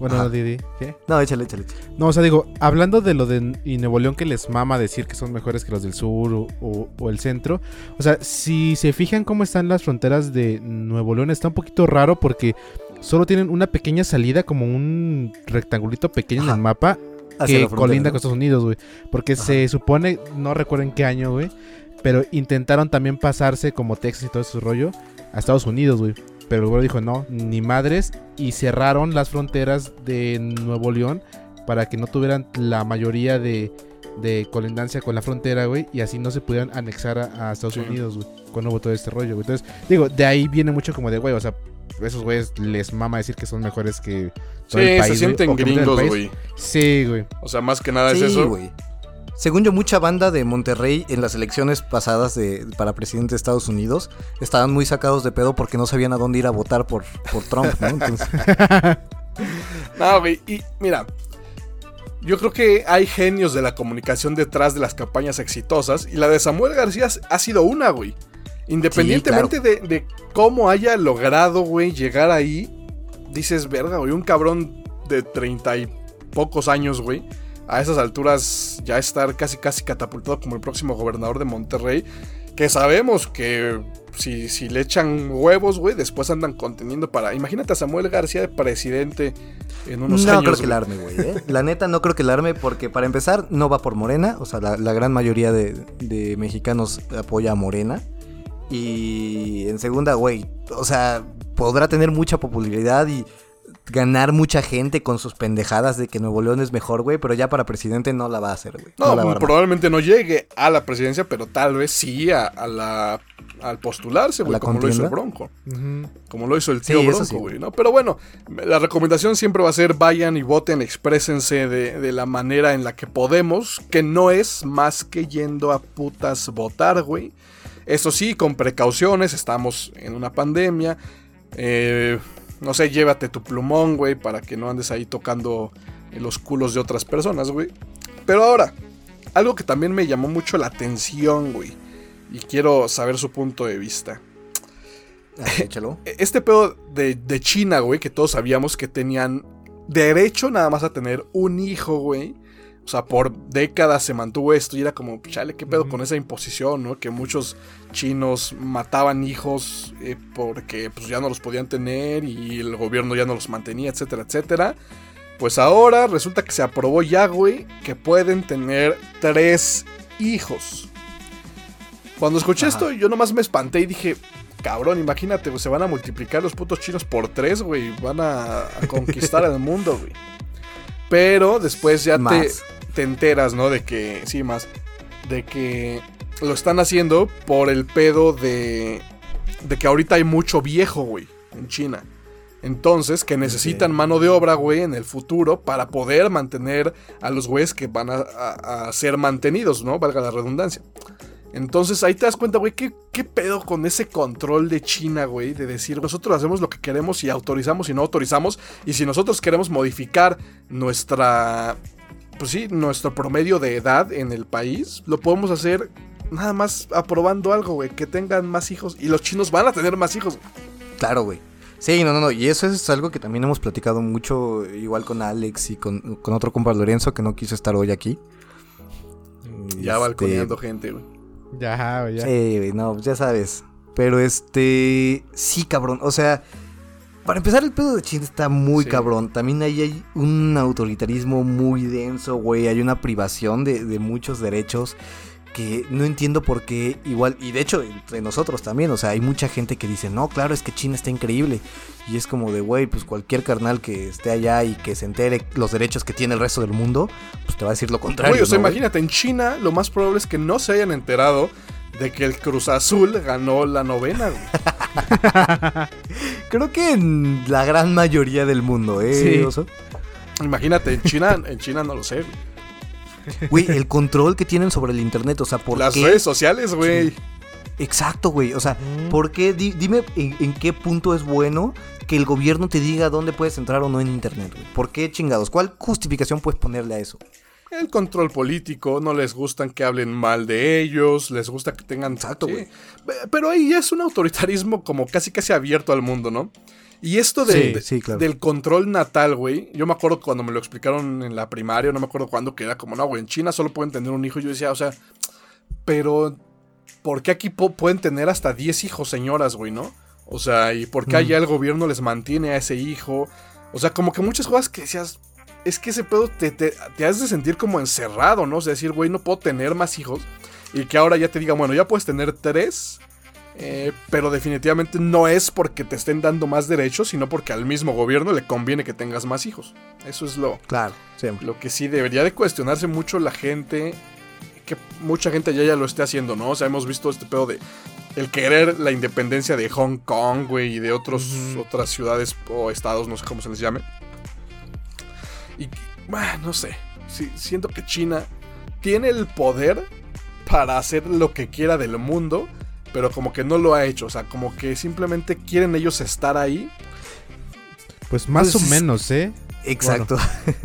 Bueno, Ajá. Didi, ¿qué? No, échale, échale. échale. No, o sea, digo, hablando de lo de y Nuevo León que les mama decir que son mejores que los del sur o, o- o el centro. O sea, si se fijan cómo están las fronteras de Nuevo León, está un poquito raro porque solo tienen una pequeña salida, como un rectangulito pequeño en el mapa, Hacia que colinda ¿no? con Estados Unidos, güey. Porque Ajá. se supone, no recuerdo en qué año, güey, pero intentaron también pasarse como Texas y todo ese rollo a Estados Unidos, güey. Pero el gobierno dijo, no, ni madres, y cerraron las fronteras de Nuevo León para que no tuvieran la mayoría de, de colindancia con la frontera, güey, y así no se pudieran anexar a, a Estados Sí. Unidos, güey, cuando hubo todo este rollo, güey. Entonces, digo, de ahí viene mucho como de, güey, o sea, esos güeyes les mama decir que son mejores que todo Sí, el país, se sienten el gringos, güey. Sí, güey. O sea, más que nada es Sí, eso. güey. Según yo, mucha banda de Monterrey en las elecciones pasadas de, para presidente de Estados Unidos estaban muy sacados de pedo porque no sabían a dónde ir a votar por, por Trump, ¿no? Entonces, [laughs] No, güey, y mira, yo creo que hay genios de la comunicación detrás de las campañas exitosas y la de Samuel García ha sido una, güey. Independientemente de, de cómo haya logrado, güey, llegar ahí, dices, verga, güey, un cabrón de treinta y pocos años, güey, a esas alturas ya estar casi casi catapultado como el próximo gobernador de Monterrey, que sabemos que si, si le echan huevos, güey, después andan conteniendo para... Imagínate a Samuel García de presidente en unos no años. creo que la arme, güey. ¿eh? La neta, no creo que la arme porque, para empezar, no va por Morena. O sea, la, la gran mayoría de, de mexicanos apoya a Morena. Y en segunda, güey, o sea, podrá tener mucha popularidad y ganar mucha gente con sus pendejadas de que Nuevo León es mejor, güey, pero ya para presidente no la va a hacer, güey. No, probablemente no llegue a la presidencia, pero tal vez sí a, a la al postularse, ¿A güey, como lo hizo el? Bronco. Como lo hizo el Sí, tío eso Bronco, sí. güey, ¿no? Pero bueno, la recomendación siempre va a ser vayan y voten, exprésense de, de la manera en la que podemos, que no es más que yendo a putas votar, güey. Eso sí, con precauciones, estamos en una pandemia. Eh, no sé, llévate tu plumón, güey, para que no andes ahí tocando en los culos de otras personas, güey. Pero ahora, algo que también me llamó mucho la atención, güey. Y quiero saber su punto de vista. Ah, échalo. [laughs] Este pedo de, de China, güey, que todos sabíamos que tenían derecho nada más a tener un hijo, güey. O sea, por décadas se mantuvo esto y era como, chale, qué pedo con esa imposición, ¿no? Que muchos chinos mataban hijos eh, porque pues ya no los podían tener y el gobierno ya no los mantenía, etcétera, etcétera. Pues ahora resulta que se aprobó ya, güey, que pueden tener tres hijos. Cuando escuché Ajá. esto, yo nomás me espanté y dije, cabrón, imagínate, pues se van a multiplicar los putos chinos por tres, güey. Van a, a conquistar el mundo, güey. Pero después ya te, te enteras, ¿no? De que, sí, más. De que lo están haciendo por el pedo de, de que ahorita hay mucho viejo, güey, en China. Entonces, que necesitan mano de obra, güey, en el futuro para poder mantener a los güeyes que van a, a- a ser mantenidos, ¿no? Valga la redundancia. Entonces ahí te das cuenta, güey, ¿qué, qué pedo con ese control de China, güey, de decir nosotros hacemos lo que queremos y autorizamos y no autorizamos. Y si nosotros queremos modificar nuestra, pues sí, nuestro promedio de edad en el país, lo podemos hacer nada más aprobando algo, güey, que tengan más hijos. Y los chinos van a tener más hijos. Claro, güey. Sí, no, no, no. Y eso es algo que también hemos platicado mucho, igual con Alex y con, con otro compa Lorenzo que no quiso estar hoy aquí. Ya Este, balconeando gente, güey. Ya, ya. Sí, güey, no, ya sabes. Pero este. Sí, cabrón. O sea, para empezar, el pedo de China está muy Sí. cabrón. También ahí hay un autoritarismo muy denso, güey. Hay una privación de, de muchos derechos que no entiendo por qué igual. Y de hecho, entre nosotros también. O sea, hay mucha gente que dice, no, claro, es que China está increíble. Y es como de, güey, pues cualquier carnal que esté allá y que se entere los derechos que tiene el resto del mundo, pues te va a decir lo contrario. Güey, o sea, imagínate, en China lo más probable es que no se hayan enterado de que el Cruz Azul ganó la novena, güey. [laughs] Creo que en la gran mayoría del mundo, ¿eh? Sí. Oso? Imagínate, en China, en China no lo sé. güey. Güey, el control que tienen sobre el internet, o sea, ¿por Las qué? redes sociales, güey. Exacto, güey, o sea, Mm. ¿por qué? Di- dime en, en qué punto es bueno que el gobierno te diga dónde puedes entrar o no en internet, güey. ¿Por qué chingados? ¿Cuál justificación puedes ponerle a eso? El control político, no les gustan que hablen mal de ellos, les gusta que tengan... Exacto, güey. Pe- Pero ahí ya es un autoritarismo como casi casi abierto al mundo, ¿no? Y esto de- Sí, sí, claro. del control natal, güey, yo me acuerdo cuando me lo explicaron en la primaria, no me acuerdo cuándo, que era como, no, güey, en China solo pueden tener un hijo. Yo decía, o sea, pero ¿por qué aquí pueden tener hasta 10 hijos, señoras, güey, no? O sea, ¿y por qué allá el gobierno les mantiene a ese hijo? O sea, como que muchas cosas que decías, es que ese pedo te, te, te hace sentir como encerrado, ¿no? O sea, decir, güey, no puedo tener más hijos. Y que ahora ya te digan, bueno, ya puedes tener tres. Eh, pero definitivamente no es porque te estén dando más derechos, sino porque al mismo gobierno le conviene que tengas más hijos. Eso es lo, Claro, siempre. lo que sí debería de cuestionarse mucho la gente, que mucha gente ya, ya lo esté haciendo, ¿no? O sea, hemos visto este pedo de el querer la independencia de Hong Kong, güey, y de otros, otras ciudades o estados, no sé cómo se les llame. Y, bah, no sé, sí, siento que China tiene el poder para hacer lo que quiera del mundo, pero como que no lo ha hecho, o sea, como que simplemente quieren ellos estar ahí. Pues más Pues o menos, ¿eh? Exacto.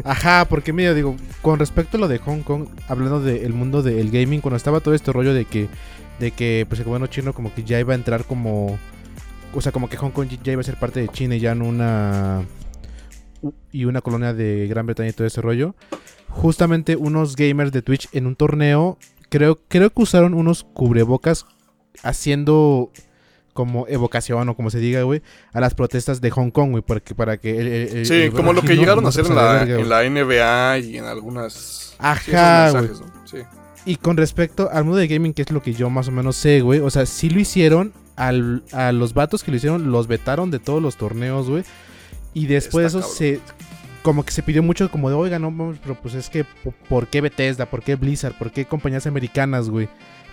Ajá, porque mira, digo, con respecto a lo de Hong Kong, hablando del mundo del gaming, cuando estaba todo este rollo de que, de que pues el gobierno chino como que ya iba a entrar como, o sea, como que Hong Kong ya iba a ser parte de China y ya en una y una colonia de Gran Bretaña y todo ese rollo. Justamente unos gamers de Twitch en un torneo, creo, creo que usaron unos cubrebocas haciendo como evocación o como se diga, güey, a las protestas de Hong Kong, güey, porque para que el- el- Sí, el como lo que llegaron a hacer en la, verga, en güey. la NBA y en algunas... Ajá, sí, mensajes, ¿no? Sí. Y con respecto al mundo de gaming, que es lo que yo más o menos sé, güey. O sea, sí lo hicieron. Al, a los vatos que lo hicieron, los vetaron de todos los torneos, güey. Y después Está de eso se como que se pidió mucho como de, oiga, no, vamos, pero pues es que, po- ¿por qué Bethesda? ¿Por qué Blizzard? ¿Por qué compañías americanas, güey?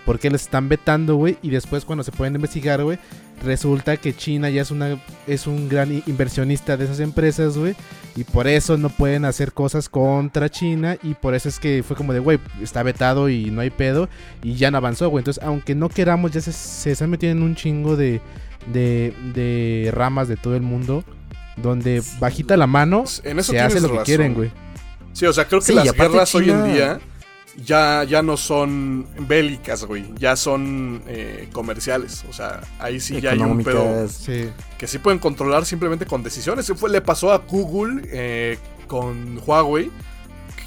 ¿Por qué les están vetando, güey? Y después cuando se pueden investigar, güey, resulta que China ya es una es un gran inversionista de esas empresas, güey, y por eso no pueden hacer cosas contra China y por eso es que fue como de, güey, está vetado y no hay pedo y ya no avanzó, güey. Entonces, aunque no queramos, ya se, se están metiendo en un chingo de, de, de ramas de todo el mundo donde bajita la mano En eso se hace lo que quieren, güey. Sí, o sea, creo que Sí, las guerras hoy en día ya, ya no son bélicas, güey. Ya son eh, comerciales. O sea, ahí sí ya hay un pedo. Sí. que sí pueden controlar simplemente con decisiones. Fue, le pasó a Google eh, con Huawei.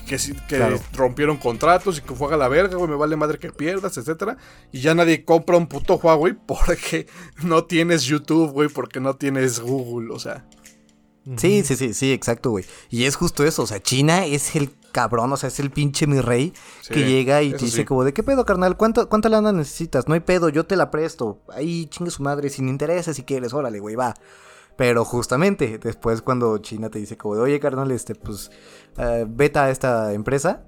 Que, que Claro. rompieron contratos y que fue a la verga, güey, me vale madre que pierdas, etcétera. Y ya nadie compra un puto Huawei porque [laughs] no tienes YouTube, güey, porque no tienes Google, o sea. Sí, sí, sí, sí, exacto, güey. Y es justo eso, o sea, China es el cabrón, o sea, es el pinche mi rey Sí, que llega y te dice sí. como, ¿de qué pedo, carnal? ¿Cuánto, ¿Cuánta lana necesitas? No hay pedo, yo te la presto. Ahí chingue su madre, sin intereses si quieres, órale, güey, va. Pero justamente, después cuando China te dice como, de, oye, carnal, este, pues, eh, veta a esta empresa.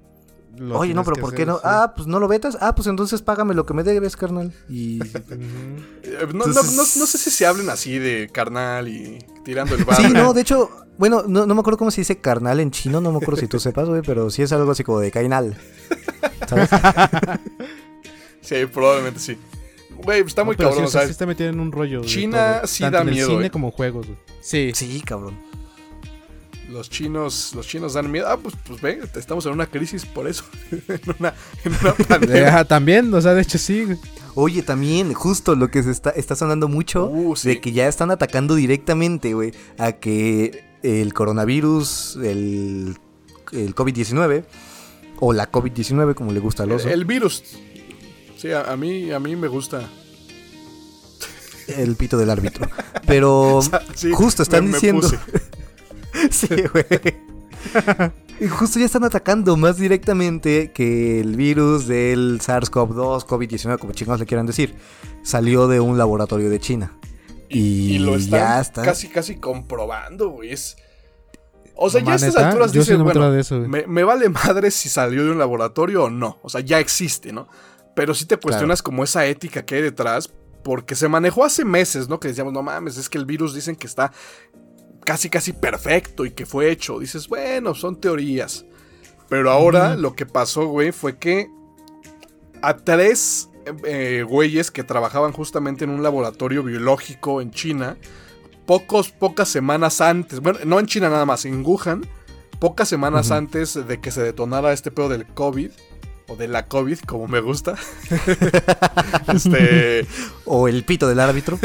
Lo oye, no, pero ¿por qué no? sí. Ah, pues no lo vetas. Ah, pues entonces págame lo que me debes, carnal. Y... [laughs] Eh, No, no- Entonces- no- no sé si se hablen así de carnal y tirando el barro. Sí, no, de hecho, bueno, no, no me acuerdo cómo se dice carnal en chino, no me acuerdo si tú sepas, güey, pero sí es algo así como de cainal. ¿Sabes? [laughs] Sí, probablemente sí. Güey, está muy No, pero cabrón, sí, o sea, sí está metido en un rollo. de China todo, sí tanto da en el miedo, cine eh. como juegos, güey. Sí. Sí, cabrón. Los chinos, los chinos dan miedo. Ah, pues, pues ve, estamos en una crisis por eso. [laughs] en una, en una [laughs] Eh, pandemia. ajá, también, o sea, de hecho sí. Oye, también, justo lo que se está, está sonando mucho, Uh, sí. de que ya están atacando directamente, güey, a que el coronavirus, el, el COVID-19, o la COVID-19, como le gusta al oso, El virus. Sí, a, a mí, a mí me gusta. el pito del árbitro. Pero [laughs] Sí, justo están me- me diciendo... puse. [laughs] sí, güey. Y justo ya están atacando más directamente que el virus del SARS-CoV-2, COVID-19, como chingados le quieran decir, salió de un laboratorio de China. Y, Y lo están ya está. casi, casi comprobando, güey. Es- O sea, ya a estas ¿neta? alturas dices, no me bueno, enteraba de eso, güey. me, me vale madre si salió de un laboratorio o no. O sea, ya existe, ¿no? Pero sí te cuestionas como esa ética que hay detrás, porque se manejó hace meses, ¿no? Que decíamos, no mames, es que el virus dicen que está casi, casi perfecto y que fue hecho. Dices, bueno, son teorías. Pero ahora lo que pasó, güey, fue que a tres eh, güeyes que trabajaban justamente en un laboratorio biológico en China, pocos, pocas semanas antes, bueno, no en China nada más, en Wuhan, pocas semanas antes de que se detonara este pedo del COVID, o de la COVID, como me gusta, [laughs] este, O el pito del árbitro.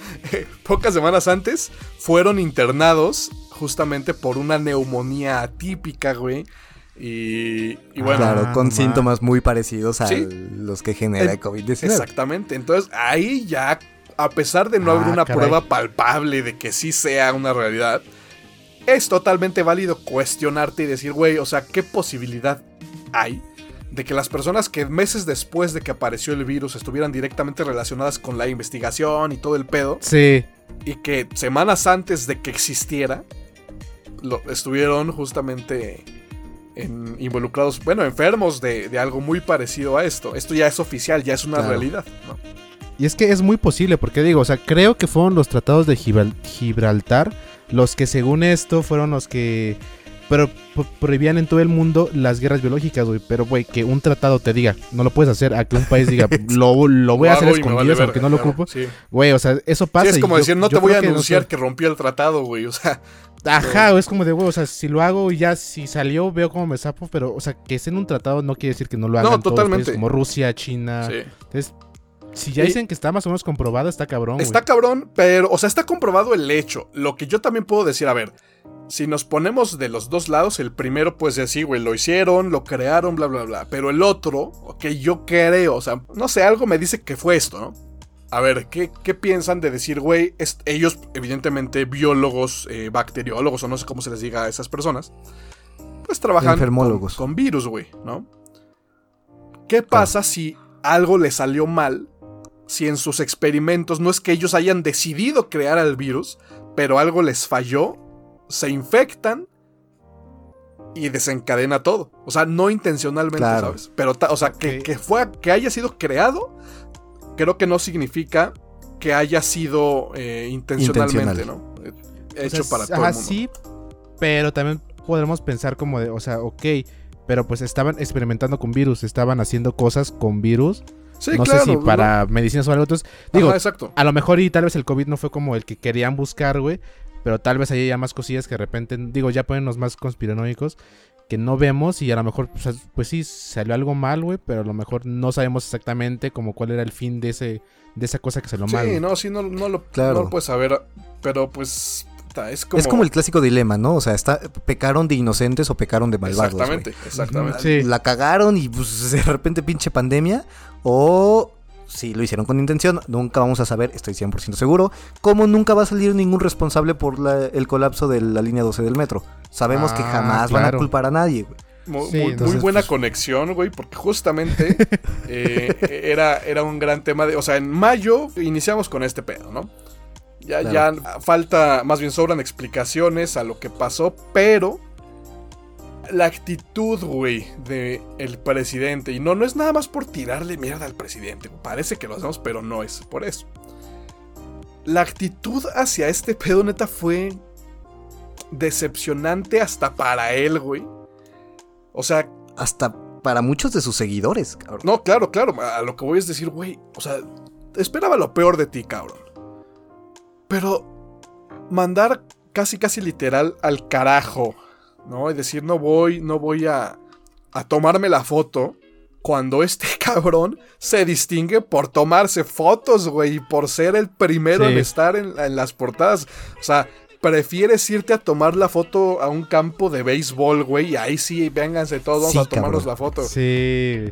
[laughs] pocas semanas antes fueron internados justamente por una neumonía atípica, güey. Y, y bueno, claro, Ah, con no síntomas muy parecidos a Sí. los que genera el COVID-19. Exactamente. Entonces, ahí ya, a pesar de no Ah, haber una caray. prueba palpable de que sí sea una realidad, es totalmente válido cuestionarte y decir, güey, o sea, ¿qué posibilidad hay de que las personas que meses después de que apareció el virus estuvieran directamente relacionadas con la investigación y todo el pedo, Sí. y que semanas antes de que existiera, lo, estuvieron justamente en- involucrados, bueno, enfermos de, de algo muy parecido a esto. Esto ya es oficial, ya es una Claro. realidad. ¿no? Y es que es muy posible, porque digo, o sea, creo que fueron los tratados de Gibral- Gibraltar los que según esto fueron los que pero pro- prohibían en todo el mundo las guerras biológicas, güey. Pero, güey, que un tratado te diga, no lo puedes hacer, a que un país diga, [laughs] lo, lo voy a hacer me vale escondidas aunque no lo claro, ocupo. Sí. Güey, o sea, eso pasa. Sí, es como yo- decir, no te voy a que, no sé. que rompí el tratado, güey. O sea, Ajá, es como de, güey, o sea, si lo hago y ya, si salió, veo cómo me zapo, pero, o sea, que esté en un tratado no quiere decir que no lo hagan No, todos totalmente. países como Rusia, China. sí. Entonces, si ya Y- dicen que está más o menos comprobado, está cabrón. Está cabrón, pero, o sea, está comprobado el hecho. Lo que yo también puedo decir, a ver, si nos ponemos de los dos lados, el primero, pues sí, güey, lo hicieron, lo crearon, bla, bla, bla. Pero el otro, que yo creo, o sea, no sé, algo me dice que fue esto, ¿no? A ver, ¿qué, qué piensan de decir, güey? es- ellos, evidentemente, biólogos, eh, bacteriólogos, o no sé cómo se les diga a esas personas, pues trabajan Enfermólogos. Con, con virus, güey, ¿no? ¿Qué pasa si algo le salió mal si en sus experimentos no es que ellos hayan decidido crear al virus, pero algo les falló se infectan y desencadena todo. O sea, no intencionalmente, Claro. ¿sabes? Pero, o sea, que, que, fue, que haya sido creado, creo que no significa que haya sido eh, intencionalmente, Intencional. ¿no? O Hecho sea, para todo ajá, el mundo. sí, pero también podremos pensar como de, o sea, ok, pero pues estaban experimentando con virus, estaban haciendo cosas con virus. Sí, no claro. sé si ¿no? para medicinas o algo. Entonces, Ajá, digo, exacto. a lo mejor y tal vez el COVID no fue como el que querían buscar, güey. Pero tal vez hay ya más cosillas que de repente, digo, ya ponernos más conspiranoicos que no vemos y a lo mejor, pues, pues sí, salió algo mal, güey, pero a lo mejor no sabemos exactamente como cuál era el fin de ese de esa cosa que salió mal. Sí, no, sí, no, no lo, Claro. no lo puedes saber. Pero pues. Es como. Es como el clásico dilema, ¿no? O sea, está, pecaron de inocentes o pecaron de malvados. Exactamente, exactamente. Sí. La cagaron y pues [laughs] de repente pinche pandemia. O si lo hicieron con intención, nunca vamos a saber, estoy 100% seguro. Como nunca va a salir ningún responsable por la- el colapso de la línea 12 del metro. Sabemos que Ah, jamás van a culpar a nadie, güey. Muy, Sí, muy- muy entonces, buena pues- conexión, güey, porque justamente [laughs] eh, era, era un gran tema de... O sea, en mayo iniciamos con este pedo, ¿no? Ya, Claro. ya falta, más bien sobran explicaciones a lo que pasó, pero la actitud, güey, del el presidente, y no, no es nada más por tirarle mierda al presidente, parece que lo hacemos, pero no es por eso. La actitud hacia este pedo, neta, fue decepcionante hasta para él, güey. O sea, Hasta para muchos de sus seguidores, cabrón. no, claro, claro. A lo que voy es decir, güey, o sea, esperaba lo peor de ti, cabrón. Pero mandar casi, casi literal al carajo, ¿no? Y decir, no voy, no voy a, a tomarme la foto. Cuando este [laughs] cabrón se distingue por tomarse fotos, güey, y por ser el primero Sí. en estar en, en las portadas. O sea, prefieres irte a tomar la foto a un campo de béisbol, güey, y ahí sí, vénganse todos, Sí, a tomarnos cabrón. la foto. Sí.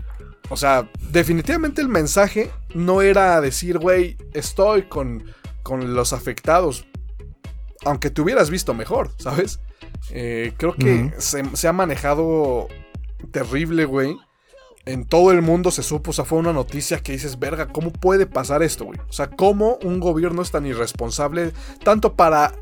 O sea, definitivamente el mensaje no era decir, güey, estoy con, con los afectados. Aunque te hubieras visto mejor, ¿sabes? Eh, creo que se, se ha manejado terrible, güey. En todo el mundo se supo, o sea, fue una noticia que dices, verga, ¿cómo puede pasar esto, güey? O sea, ¿cómo un gobierno es tan irresponsable tanto para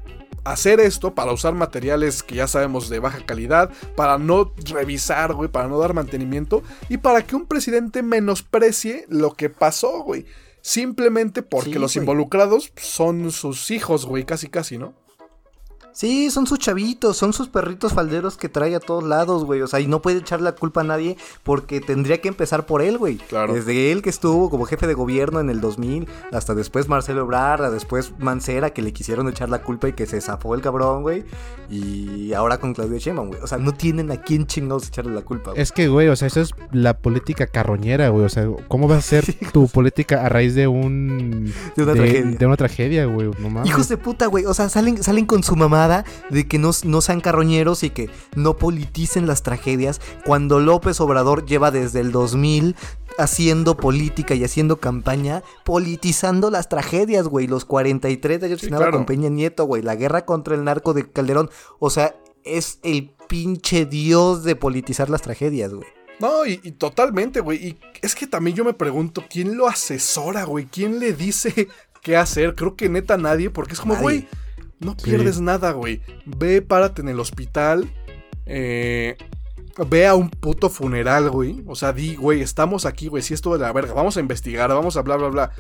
hacer esto, para usar materiales que ya sabemos de baja calidad, para no revisar, güey, para no dar mantenimiento y para que un presidente menosprecie lo que pasó, güey? Simplemente porque Sí, los involucrados son sus hijos, güey, casi casi, ¿no? Sí, son sus chavitos, son sus perritos falderos que trae a todos lados, güey. O sea, y no puede echar la culpa a nadie porque tendría que empezar por él, güey. Claro. Desde él que estuvo como jefe de gobierno en el 2000, hasta después Marcelo Ebrard, después Mancera, que le quisieron echar la culpa y que se zafó el cabrón, güey. Y ahora con Claudio Sheinbaum, güey. O sea, no tienen a quién chingados echarle la culpa, güey. Es que, güey, o sea, eso es la política carroñera, güey. O sea, ¿cómo va a ser [laughs] tu política a raíz de un... De una tragedia. De una tragedia, güey. No mames. Hijos de puta, güey. O sea, salen, salen con su mamada de que no, no sean carroñeros y que no politicen las tragedias. Cuando López Obrador lleva desde el 2000 haciendo política y haciendo campaña, politizando las tragedias, güey. Los 43 de Sí, Ayotzinapa claro. con Peña Nieto, güey. La guerra contra el narco de Calderón. O sea, es el pinche dios de politizar las tragedias, güey. No, y, y totalmente, güey. Y es que también yo me pregunto, ¿quién lo asesora, güey? ¿Quién le dice qué hacer? Creo que neta nadie, porque es como, güey, no Sí. pierdes nada, güey. Ve, párate en el hospital. Eh, ve a un puto funeral, güey. O sea, di, güey, estamos aquí, güey. Si esto de la verga. Vamos a investigar, vamos a bla, bla, bla.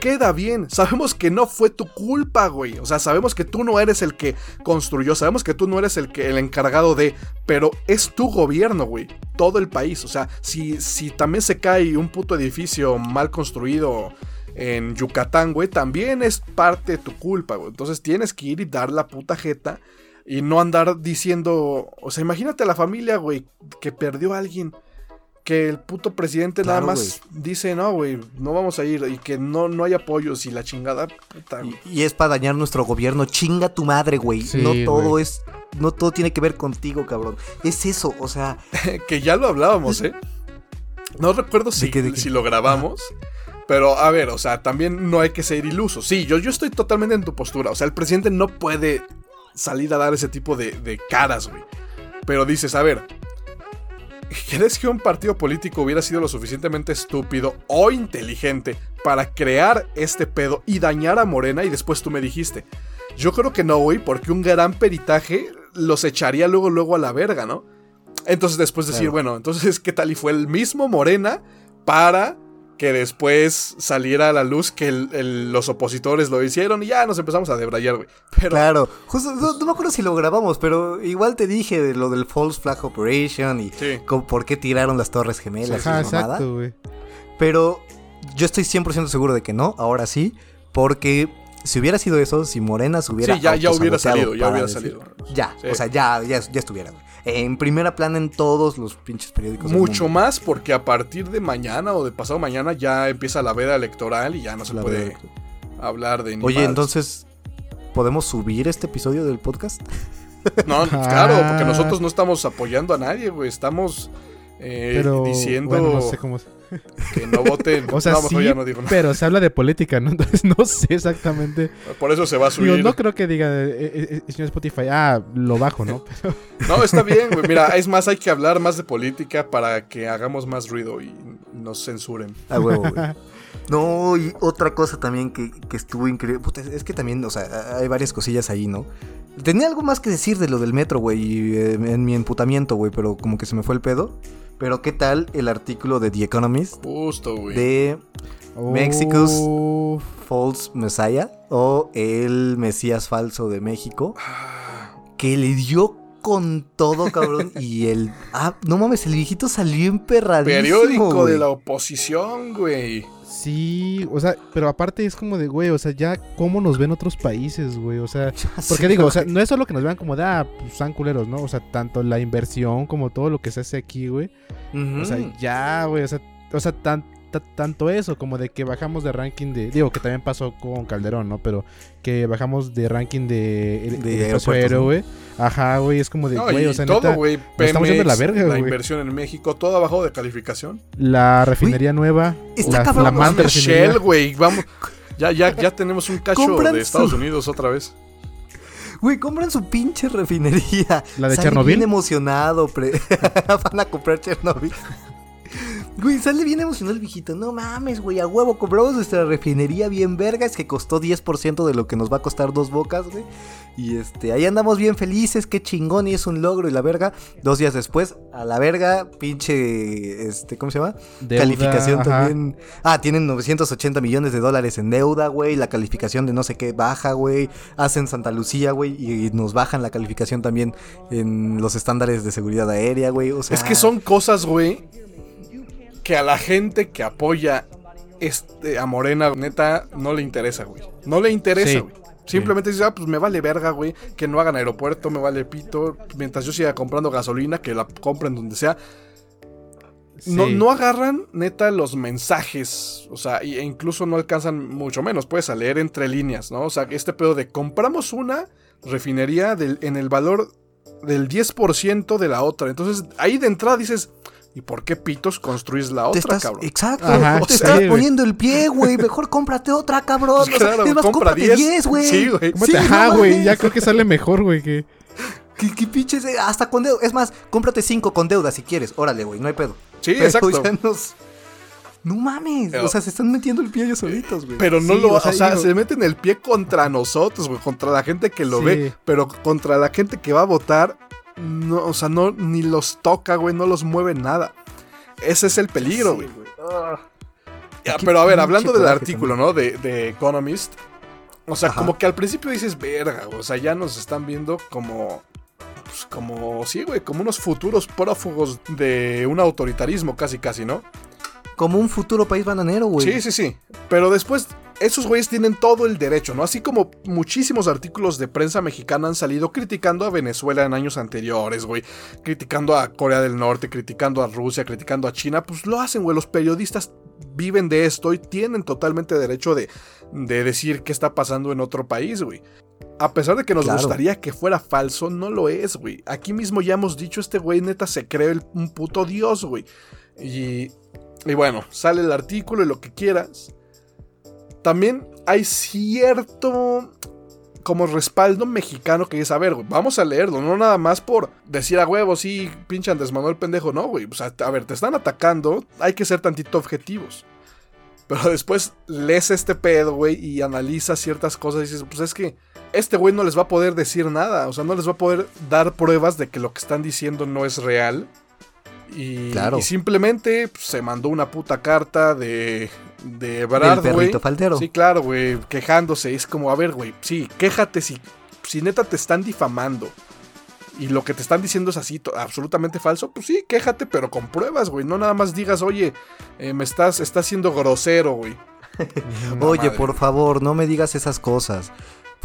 Queda bien. Sabemos que no fue tu culpa, güey. O sea, sabemos que tú no eres el que construyó. Sabemos que tú no eres el que el encargado de. Pero es tu gobierno, güey. Todo el país. O sea, si, si también se cae un puto edificio mal construido en Yucatán, güey, también es parte de tu culpa, güey. Entonces tienes que ir y dar la puta jeta. Y no andar diciendo. O sea, imagínate a la familia, güey, que perdió a alguien. Que el puto presidente Claro, nada más dice, no, güey, no vamos a ir. Y que no, no hay apoyos y la chingada, puta. Y, y es para dañar nuestro gobierno. Chinga tu madre, güey. Sí, no todo es. No todo tiene que ver contigo, cabrón. Es eso, o sea. [laughs] que ya lo hablábamos, ¿eh? No recuerdo si, qué, de qué? si lo grabamos. Pero a ver, o sea, también no hay que ser ilusos. Sí, yo, yo estoy totalmente en tu postura. O sea, el presidente no puede salir a dar ese tipo de, de caras, güey. Pero dices, a ver, ¿crees que un partido político hubiera sido lo suficientemente estúpido o inteligente para crear este pedo y dañar a Morena? Y después tú me dijiste, Yo creo que no, güey, porque un gran peritaje los echaría luego, luego a la verga, ¿no? Entonces después decir, Claro. bueno, entonces, ¿qué tal? Y fue el mismo Morena para que después saliera a la luz que el- el- los opositores lo hicieron y ya nos empezamos a debrayar, güey. Pero Claro, justo, no, no me acuerdo si lo grabamos, pero igual te dije de lo del False Flag Operation y Sí. por qué tiraron las Torres Gemelas y Ajá, exacto, güey. Pero yo estoy 100% seguro de que no, ahora sí, porque si hubiera sido eso, si Morena se hubiera Sí, ya- ya hubiera salido, ya hubiera decir- salido. Ya, Sí. o sea, ya, ya, ya estuviera, güey. En primera plana en todos los pinches periódicos. del mucho mundo. más porque a partir de mañana o de pasado mañana ya empieza la veda electoral y ya no se La puede hablar de Oye, entonces, ¿podemos subir este episodio del podcast? No, pues claro, porque Ah. nosotros no estamos apoyando a nadie, güey. Estamos eh, Pero diciendo bueno, no sé cómo. Que no voten. [laughs] O sea, no, mejor sí, ya no digo nada. pero se habla de política, ¿no? [laughs] Entonces no sé exactamente. Por eso se va a Digo, subir. no creo que diga, eh, eh, eh, señor Spotify, ah, lo bajo, ¿no? [laughs] Pero, No, está bien, güey. Mira, es más, hay que hablar más de política para que hagamos más ruido y nos censuren. A huevo, güey. No, y otra cosa también que, que estuvo increíble. Puta, es que también, o sea, hay varias cosillas ahí, ¿no? Tenía algo más que decir de lo del metro, güey, y, eh, en mi emputamiento, güey, pero como que se me fue el pedo. Pero, ¿qué tal el artículo de The Economist Justo, güey. de Mexico's- False Messiah o el Mesías falso de México? Que le dio con todo, cabrón. y el. Ah, no mames, el viejito salió emperradísimo. Periódico de la oposición, güey. Sí, o sea, pero aparte es como de, güey, o sea, ya cómo nos ven otros países, güey, o sea, [laughs] porque digo, o sea, no es solo que nos vean como de, ah, pues están culeros, ¿no? O sea, tanto la inversión como todo lo que se hace aquí, güey. O sea, ya, güey, o sea, o sea, tan, ta- tanto eso como de que bajamos de ranking de, digo, que también pasó con Calderón, ¿no? Pero que bajamos de ranking de, el- De aeropuertos, aéreo, ¿no? güey. Ajá, güey, es como de, No, güey, y o sea, todo, neta, güey. estamos yendo la verga, güey. inversión en México, todo abajo de calificación. la refinería nueva, está la, cabrón, la. Shell, güey. Vamos. Ya, ya, ya tenemos un cacho Compran de Estados su- Unidos otra vez. Güey, compran su pinche refinería. ¿La de Sale Chernobyl? bien emocionado. pre- [laughs] Van a comprar Chernobyl. Güey, sale bien emocionado el viejito. No mames, güey, a huevo. Compramos nuestra refinería bien vergas que costó 10% de lo que nos va a costar dos bocas, güey. Y este, ahí andamos bien felices, qué chingón y es un logro y la verga. Dos días después, a la verga, pinche, este, ¿cómo se llama? Deuda, calificación ajá. también. Ah, tienen 980 millones de dólares en deuda, güey. La calificación de no sé qué baja, güey. Hacen Santa Lucía, güey. Y nos bajan la calificación también en los estándares de seguridad aérea, güey. O sea, Es que son cosas, güey, que a la gente que apoya este, a Morena, neta, no le interesa, güey. No le interesa, Sí. güey. Simplemente dice, ah, pues me vale verga, güey, que no hagan aeropuerto, me vale pito. Mientras yo siga comprando gasolina, que la compren donde sea. No, Sí. no agarran, neta, los mensajes. O sea, e incluso no alcanzan mucho menos. Puedes a leer entre líneas, ¿no? O sea, este pedo de compramos una refinería del- en el valor del 10% de la otra. Entonces, ahí de entrada dices, ¿y por qué pitos construís la otra, estás, cabrón? exacto, Ajá, te sí, estás güey. poniendo el pie, güey. Mejor cómprate otra, cabrón. Pues O sea, claro, es más, compra cómprate 10. 10, güey. Sí, güey. Cómprate- Sí, ajá, no güey, ya creo que sale mejor, güey, que... [laughs] ¿Qué, qué pinches? eh, Hasta con deuda. Es más, cómprate 5 con deuda si quieres. Órale, güey, no hay pedo. Sí, Pero exacto. ya nos- No mames. Pero- o sea, se están metiendo el pie ellos solitos, güey. Pero no Sí, lo, o o sea, sea, digo- se meten el pie contra nosotros, güey, contra la gente que lo Sí. ve, pero contra la gente que va a votar, no, o sea, no, ni los toca, güey, no los mueve nada. Ese es el peligro, güey. Ya, Qué pero a ver, hablando del artículo, ¿no? De, de Economist. O sea, Ajá. como que al principio dices, verga, güey, o sea, ya nos están viendo como. Pues como, sí, güey, como unos futuros prófugos de un autoritarismo, casi, casi, ¿no? Como un futuro país bananero, güey. Sí, sí, sí. Pero después, esos güeyes tienen todo el derecho, ¿no? Así como muchísimos artículos de prensa mexicana han salido criticando a Venezuela en años anteriores, güey. Criticando a Corea del Norte, criticando a Rusia, criticando a China. Pues lo hacen, güey. Los periodistas viven de esto y tienen totalmente derecho de, de decir qué está pasando en otro país, güey. A pesar de que nos Claro. gustaría que fuera falso, no lo es, güey. Aquí mismo ya hemos dicho, este güey neta se cree el- un puto dios, güey. Y, y bueno, sale el artículo y lo que quieras. También hay cierto como respaldo mexicano que es, a ver, vamos a leerlo, no nada más por decir a huevo, sí, pinche Andrés Manuel pendejo, no, güey. O sea, a ver, te están atacando, hay que ser tantito objetivos. Pero después lees este pedo, güey, y analizas ciertas cosas y dices, pues es que este güey no les va a poder decir nada. O sea, no les va a poder dar pruebas de que lo que están diciendo no es real. Y, Claro. y simplemente pues, se mandó una puta carta de, de Del Ebrard, güey. perrito faldero. Sí, claro, güey, quejándose. Es como, a ver, güey, sí, quéjate si, si neta te están difamando. Y lo que te están diciendo es así, absolutamente falso. Pues sí, quéjate, pero con pruebas, güey. No nada más digas, oye, eh, me estás, estás siendo grosero, güey. [laughs] Oye, madre. por favor, no me digas esas cosas.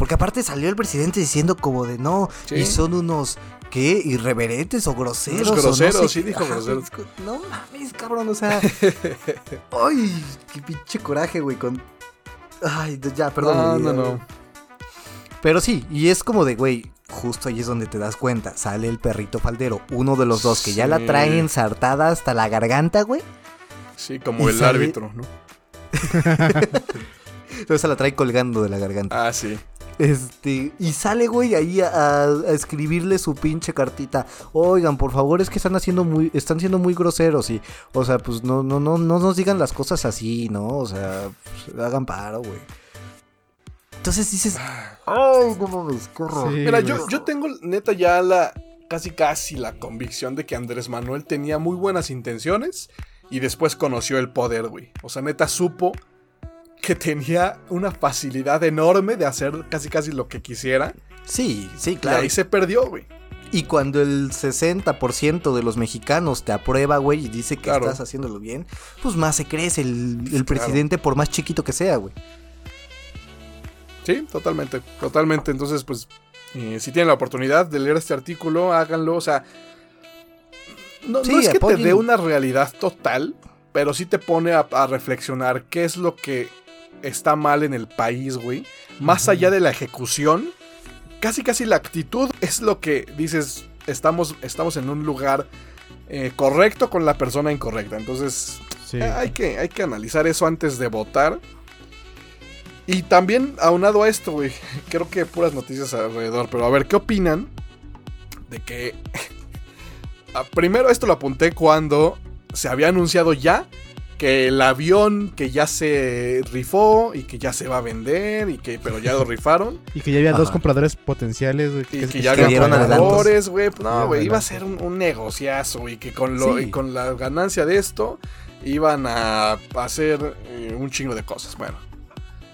Porque aparte salió el presidente diciendo como de no, Sí. y son unos, ¿qué? Irreverentes o groseros. O no groseros, sé sí dijo groseros. No mames, cabrón, o sea. [laughs] ay, qué pinche coraje, güey, con... Ay, ya, perdón. No, no, no. Pero sí, y es como de, güey, justo ahí es donde te das cuenta. Sale el perrito faldero, uno de los dos que ya la trae ensartada hasta la garganta, güey. Sí, como el sale- árbitro, ¿no? [laughs] Entonces se la trae colgando de la garganta. Ah, sí. Este, y sale, güey, ahí a, a escribirle su pinche cartita. Oigan, por favor, es que están haciendo muy, están siendo muy groseros y, o sea, pues no, no, no, no nos digan las cosas así, ¿no? O sea, pues, hagan paro, güey. Entonces dices, ay, no mames, qué horror. Sí, Mira, güey. yo, yo tengo neta ya la casi casi la convicción de que Andrés Manuel tenía muy buenas intenciones y después conoció el poder, güey. O sea, neta supo que tenía una facilidad enorme de hacer casi casi lo que quisiera. Sí, sí, Y claro. ahí se perdió, güey. Y cuando el 60% de los mexicanos te aprueba, güey, y dice que Claro. estás haciéndolo bien, pues más se crece el, el Claro. presidente por más chiquito que sea, güey. Sí, totalmente, totalmente. Entonces, pues, eh, si tienen la oportunidad de leer este artículo, háganlo. O sea, no, Sí, no es que apoyen. te dé una realidad total, pero sí te pone a, a reflexionar qué es lo que está mal en el país, güey. Más allá de la ejecución, casi casi la actitud es lo que dices, estamos, estamos en un lugar eh, correcto con la persona incorrecta. Entonces, Sí. eh, Hay que, hay que analizar eso antes de votar. Y también, aunado a esto, güey, [laughs] creo que puras noticias alrededor, pero a ver, ¿qué opinan de que... [laughs] Primero esto lo apunté cuando se había anunciado ya que el avión que ya se rifó y que ya se va a vender y que pero ya lo [laughs] rifaron Y que ya había dos compradores potenciales, güey. y que- que ya que había compradores, güey. Pues No, güey, iba a ser un, un negociazo, güey, que con, lo, Sí. y con la ganancia de esto iban a hacer eh, un chingo de cosas. Bueno,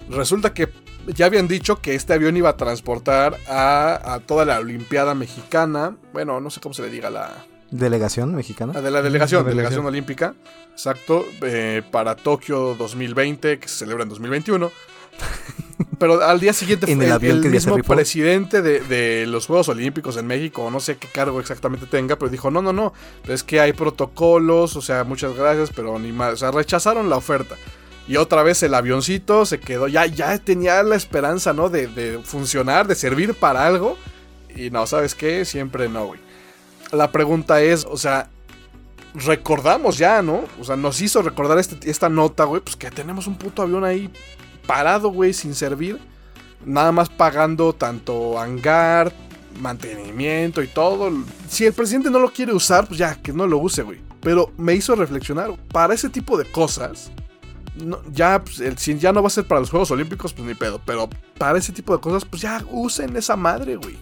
resulta que ya habían dicho que este avión iba a transportar a, a toda la Olimpiada Mexicana. Bueno, no sé cómo se le diga la, Delegación mexicana. la de la delegación, La delegación delegación. olímpica. Exacto, eh, para Tokio 2020, que se celebra en 2021. [laughs] Pero al día siguiente En fue el el, el mismo presidente de, de los Juegos Olímpicos en México, o no sé qué cargo exactamente tenga, pero dijo, no, no, no, es que hay protocolos, o sea, muchas gracias, pero ni más, o sea, rechazaron la oferta. Y otra vez el avioncito se quedó, ya, ya tenía la esperanza, ¿no? De, de funcionar, de servir para algo. Y no, ¿sabes qué? Siempre no, güey. La pregunta es, o sea, recordamos ya, ¿no? O sea, nos hizo recordar este- esta nota, güey, pues que tenemos un puto avión ahí parado, güey, sin servir. Nada más pagando tanto hangar, mantenimiento y todo. Si el presidente no lo quiere usar, pues ya, que no lo use, güey. Pero me hizo reflexionar, para ese tipo de cosas, ya, pues, si ya no va a ser para los Juegos Olímpicos, pues ni pedo. Pero para ese tipo de cosas, pues ya usen esa madre, güey.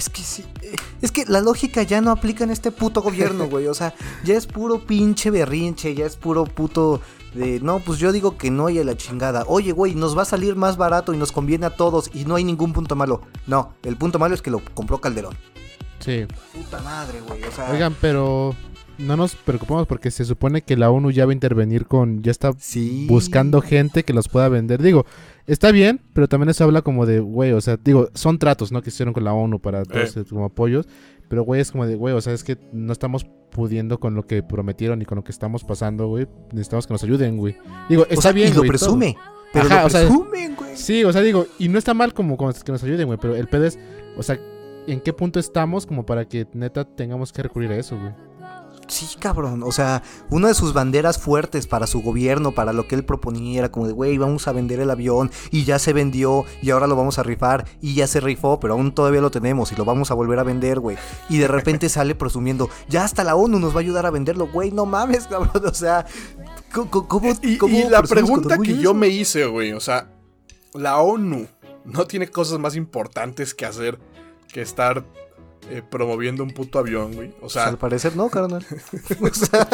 Es que sí. eh, Es que la lógica ya no aplica en este puto gobierno, güey. O sea, ya es puro pinche berrinche, ya es puro puto de. No, pues yo digo que no y a la chingada. Oye, güey, nos va a salir más barato y nos conviene a todos y no hay ningún punto malo. No, el punto malo es que lo compró Calderón. Sí. Puta madre, güey. O sea. Oigan, pero no nos preocupamos porque se supone que la ONU ya va a intervenir con. Ya está sí. buscando gente que los pueda vender. Digo, está bien, pero también eso habla como de, güey, o sea, digo, son tratos, ¿no? Que hicieron con la ONU para todos Eh. como apoyos. Pero, güey, es como de, güey, o sea, es que no estamos pudiendo con lo que prometieron y con lo que estamos pasando, güey. Necesitamos que nos ayuden, güey. Digo, está O sea, bien, y lo güey, presume. Pero Ajá, lo o sea, presumen, güey. Sí, o sea, digo, y no está mal como, como que nos ayuden, güey, pero el pedo es, o sea, ¿en qué punto estamos como para que neta tengamos que recurrir a eso, güey? Sí, cabrón. O sea, una de sus banderas fuertes para su gobierno, para lo que él proponía, era como de, güey, vamos a vender el avión y ya se vendió y ahora lo vamos a rifar y ya se rifó, pero aún todavía lo tenemos y lo vamos a volver a vender, güey. Y de repente [laughs] sale presumiendo, ya hasta la ONU nos va a ayudar a venderlo, güey, no mames, cabrón. O sea, ¿cómo, cómo, Y, la pregunta que yo me hice, güey, o sea, la ONU no tiene cosas más importantes que hacer que estar eh, promoviendo un puto avión, güey. O Pues sea, al parecer no, carnal. [laughs] o sea,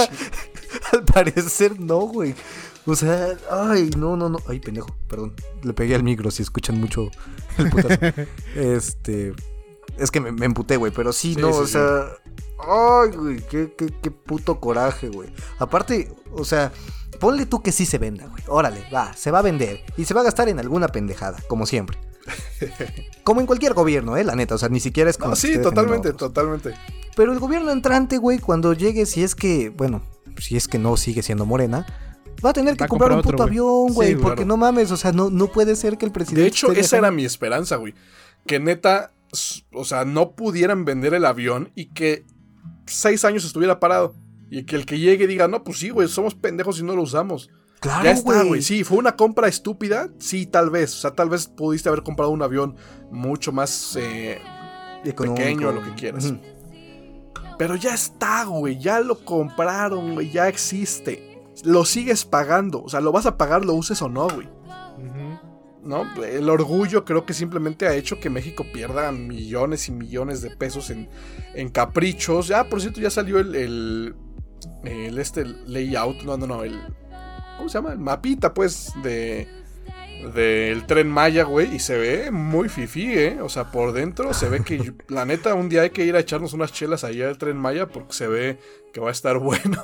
al parecer no, güey. O sea, ay, no, no, no. Ay, pendejo, perdón. Le pegué al micro si escuchan mucho el putazo. [laughs] este. Es que me, me emputé, güey. Pero sí, Sí, no, sí, o sí. sea. Ay, güey, qué, qué, qué puto coraje, güey. Aparte, o sea, ponle tú que sí se venda, güey. Órale, va, se va a vender. Y se va a gastar en alguna pendejada, como siempre. Como en cualquier gobierno, eh, la neta. O sea, ni siquiera es como. no, sí, totalmente, totalmente. Pero el gobierno entrante, güey, cuando llegue, si es que, bueno, si es que no sigue siendo morena, va a tener que Va comprar, comprar un puto avión, güey, Sí, porque claro. no mames, o sea, no, no puede ser que el presidente... De hecho, esa era mi esperanza, güey. Que neta, o sea, no pudieran vender el avión y que seis años estuviera parado. Y que el que llegue diga, no, pues sí, güey, somos pendejos y no lo usamos. Claro, ya está, güey. Sí, fue una compra estúpida. Sí, tal vez. O sea, tal vez pudiste haber comprado un avión mucho más eh, pequeño, lo que quieras. Pero ya está, güey. Ya lo compraron, güey. Ya existe. Lo sigues pagando. O sea, lo vas a pagar, lo uses o no, güey. ¿No? El orgullo creo que simplemente ha hecho que México pierda millones y millones de pesos en, en caprichos. Ya, por cierto, ya salió el, el, el este layout. No, no, no. El, ¿Cómo se llama? El mapita, pues, de del tren Maya, güey, y se ve muy fifí, ¿eh? O sea, por dentro se ve que, [laughs] la neta, un día hay que ir a echarnos unas chelas allá al tren Maya porque se ve que va a estar [laughs] bueno.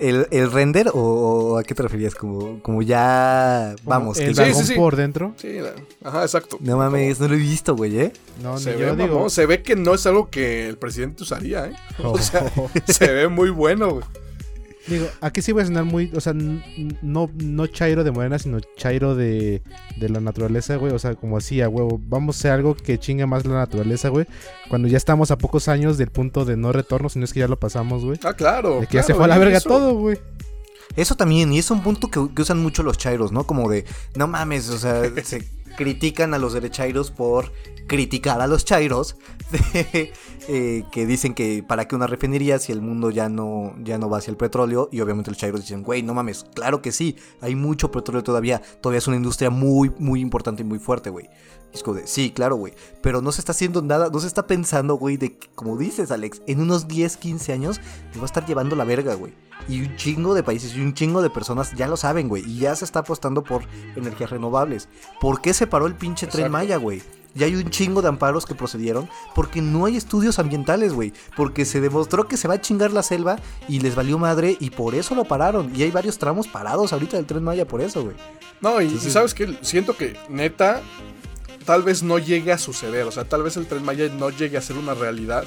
¿El, el render o a qué te referías? Como, como ya... Vamos, el que Sí, sí, sí. por dentro. sí, la- ajá, exacto. No mames, no lo he visto, güey, ¿eh? No, Se ni ve, yo digo. mamón, se ve que no es algo que el presidente usaría, ¿eh? Oh. [laughs] O sea, se ve muy bueno, güey. Digo, aquí sí voy a sonar muy, o sea, no, no chairo de morena, sino chairo de, de la naturaleza, güey. O sea, como así, a huevo. Vamos a hacer algo que chinga más la naturaleza, güey. Cuando ya estamos a pocos años del punto de no retorno, si no es que ya lo pasamos, güey. Ah, claro. De que ya se fue a la verga eso- todo, güey. Eso también, y es un punto que, que usan mucho los chairos, ¿no? Como de, no mames, o sea, se critican a los derechairos por criticar a los chairos, [laughs] eh, que dicen que para qué una refinería si el mundo ya no, ya no va hacia el petróleo, y obviamente los chairos dicen, güey, no mames, claro que sí, hay mucho petróleo todavía, todavía es una industria muy, muy importante y muy fuerte, güey. Y Es como de, sí, claro, güey. Pero no se está haciendo nada, no se está pensando, güey, de que, como dices, Alex, en unos 10, 15 años nos va a estar llevando la verga, güey. Y un chingo de países y un chingo de personas ya lo saben, güey. Y ya se está apostando por energías renovables. ¿Por qué se paró el pinche tren. Maya, güey? Y hay un chingo de amparos que procedieron porque no hay estudios ambientales, güey. Porque se demostró que se va a chingar la selva y les valió madre y por eso lo pararon. Y hay varios tramos parados ahorita del tren Maya por eso, güey. No, y, y Entonces- sabes que siento que neta tal vez no llegue a suceder, o sea, tal vez el tren Maya no llegue a ser una realidad.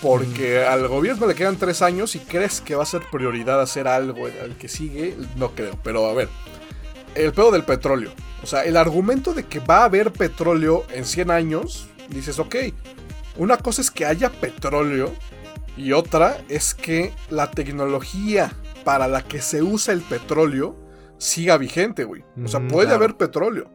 Porque al gobierno le quedan tres años y crees que va a ser prioridad hacer algo al que sigue, no creo. Pero a ver, el pedo del petróleo. O sea, el argumento de que va a haber petróleo en 100 años, dices, ok, una cosa es que haya petróleo y otra es que la tecnología para la que se usa el petróleo siga vigente, güey. O sea, puede claro. haber petróleo.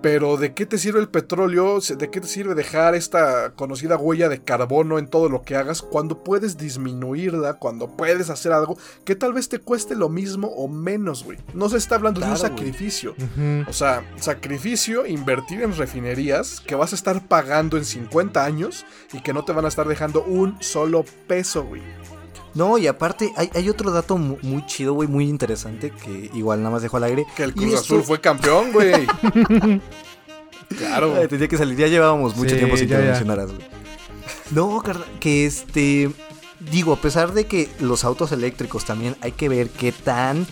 Pero ¿de qué te sirve el petróleo? ¿De qué te sirve dejar esta conocida huella de carbono en todo lo que hagas cuando puedes disminuirla, cuando puedes hacer algo que tal vez te cueste lo mismo o menos, güey? No se está hablando de un sacrificio. O sea, sacrificio, invertir en refinerías que vas a estar pagando en 50 años y que no te van a estar dejando un solo peso, güey. No, y aparte hay, hay otro dato mu- muy, chido, güey, muy interesante que igual nada más dejo al aire. Que el Cruz esto- Azul fue campeón, güey. [laughs] claro. Ay, tenía que salir, ya llevábamos mucho Sí, tiempo sin que lo mencionaras, güey. No, que este. Digo, a pesar de que los autos eléctricos también hay que ver qué tan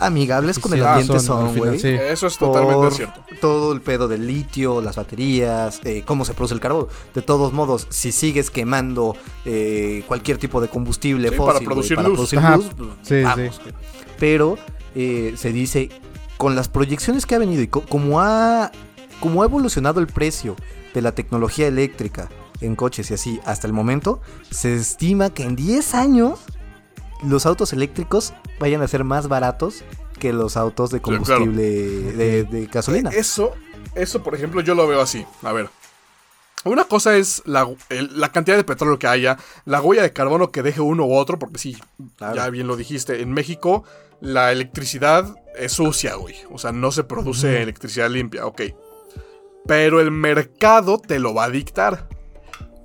amigables con el Sí, ambiente son, güey. sí. Eso es totalmente cierto. todo el pedo del litio, las baterías, eh, cómo se produce el carbón. De todos modos, si sigues quemando eh, cualquier tipo de combustible Sí, fósil para producir para luz. producir Ajá. luz, pues, Sí, vamos. Pero eh, se dice, con las proyecciones que ha venido y co- como ha, como ha evolucionado el precio de la tecnología eléctrica en coches y así hasta el momento, se estima que en 10 años los autos eléctricos vayan a ser más baratos que los autos de claro. combustible de, de gasolina. Eso, eso, por ejemplo, yo lo veo así. A ver. Una cosa es la, el- la cantidad de petróleo que haya, la huella de carbono que deje uno u otro, porque sí, Claro. ya bien lo dijiste, en México la electricidad es sucia, güey. O sea, no se produce electricidad limpia, ok. Pero el mercado te lo va a dictar.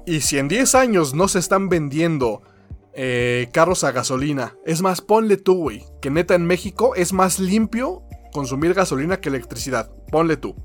Y si en 10 años no se están vendiendo eh, carros a gasolina, es más, ponle tú, güey, que neta en México es más limpio consumir gasolina que electricidad. Ponle tú.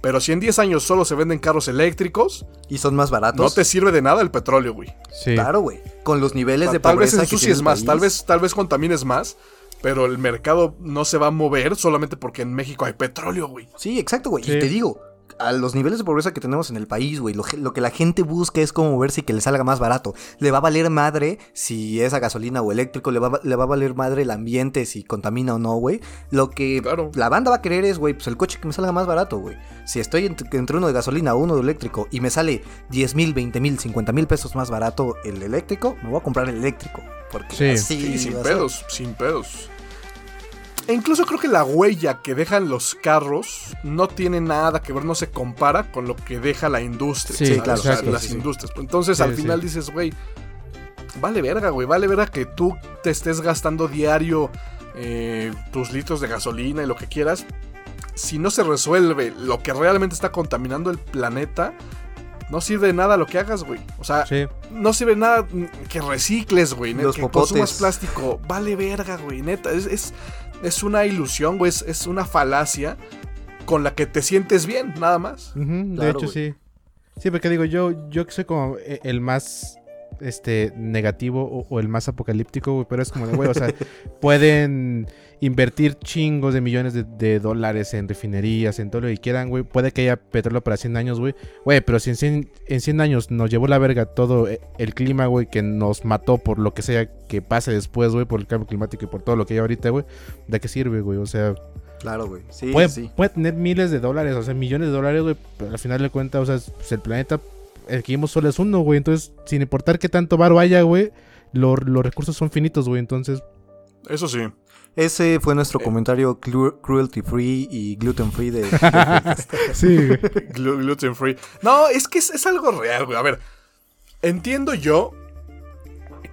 Pero si en 10 años solo se venden carros eléctricos, Y son más baratos. no te sirve de nada el petróleo, güey. Sí. Claro, güey. Con los niveles de tal vez pobreza que tiene ensucies más, tal vez, tal vez contamines más, pero el mercado no se va a mover solamente porque en México hay petróleo, güey. Sí, exacto, güey. Sí. Y te digo, a los niveles de pobreza que tenemos en el país, güey, lo, que la gente busca es cómo moverse y que le salga más barato. Le va a valer madre si es a gasolina o eléctrico, le va, a- le va a valer madre el ambiente si contamina o no, güey. Lo que Claro. la banda va a querer es, güey, pues el coche que me salga más barato, güey. Si estoy ent- entre uno de gasolina o uno de eléctrico y me sale 10 mil, 20 mil, 50 mil pesos más barato el eléctrico, me voy a comprar el eléctrico. Porque Sí. así Sí, sin pedos, sin pedos. E incluso creo que la huella que dejan los carros no tiene nada que ver, no se compara con lo que deja la industria. Sí, ¿sabes? claro, O sea, exacto, las sí, industrias. Entonces Sí, al sí. final dices, güey, vale verga, güey, vale verga que tú te estés gastando diario eh, tus litros de gasolina y lo que quieras. Si no se resuelve lo que realmente está contaminando el planeta, no sirve de nada lo que hagas, güey. O sea, Sí. no sirve nada que recicles, güey. Los que popotes. consumas plástico. Vale verga, güey. Neta, es, es, es una ilusión, güey. Es, es una falacia con la que te sientes bien, nada más. De Claro, hecho, güey. sí. Sí, porque digo, yo, yo que soy como eh, el más este negativo o, o el más apocalíptico, güey, pero es como de, güey, o sea, [laughs] pueden invertir chingos de millones de, de dólares en refinerías, en todo lo que quieran, güey. Puede que haya petróleo para 100 años, güey. Güey, pero si en 100, en 100 años nos llevó la verga todo eh, el clima, güey, que nos mató por lo que sea que pase después, güey, por el cambio climático y por todo lo que hay ahorita, güey, ¿de qué sirve, güey? O sea, Claro, güey. Sí, puede, sí. puede tener miles de dólares, o sea, millones de dólares, güey, pero al final de cuentas, o sea, pues, el planeta, el que vimos solo es uno, güey, entonces, sin importar qué tanto varo haya, güey, lo- los recursos son finitos, güey, entonces, Eso sí. Ese fue Eh. nuestro comentario cru- cruelty free y gluten free de... [laughs] [laughs] sí, güey. Glu- gluten free. No, es que es, es algo real, güey. A ver, entiendo yo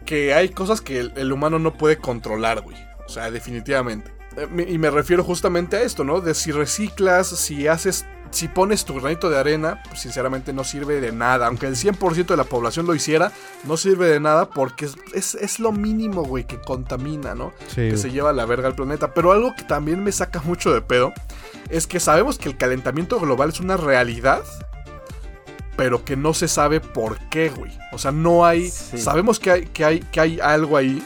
que hay cosas que el, el humano no puede controlar, güey. O sea, definitivamente. Eh, me- Y me refiero justamente a esto, ¿no? De si reciclas, si haces, si pones tu granito de arena, pues sinceramente no sirve de nada. Aunque el 100% de la población lo hiciera, no sirve de nada porque es, es- es lo mínimo, güey, que contamina, ¿no? Sí, que se lleva a la verga al planeta. Pero algo que también me saca mucho de pedo es que sabemos que el calentamiento global es una realidad, pero que no se sabe por qué, güey. O sea, no hay. Sí. Sabemos que hay, que, hay, que hay algo ahí.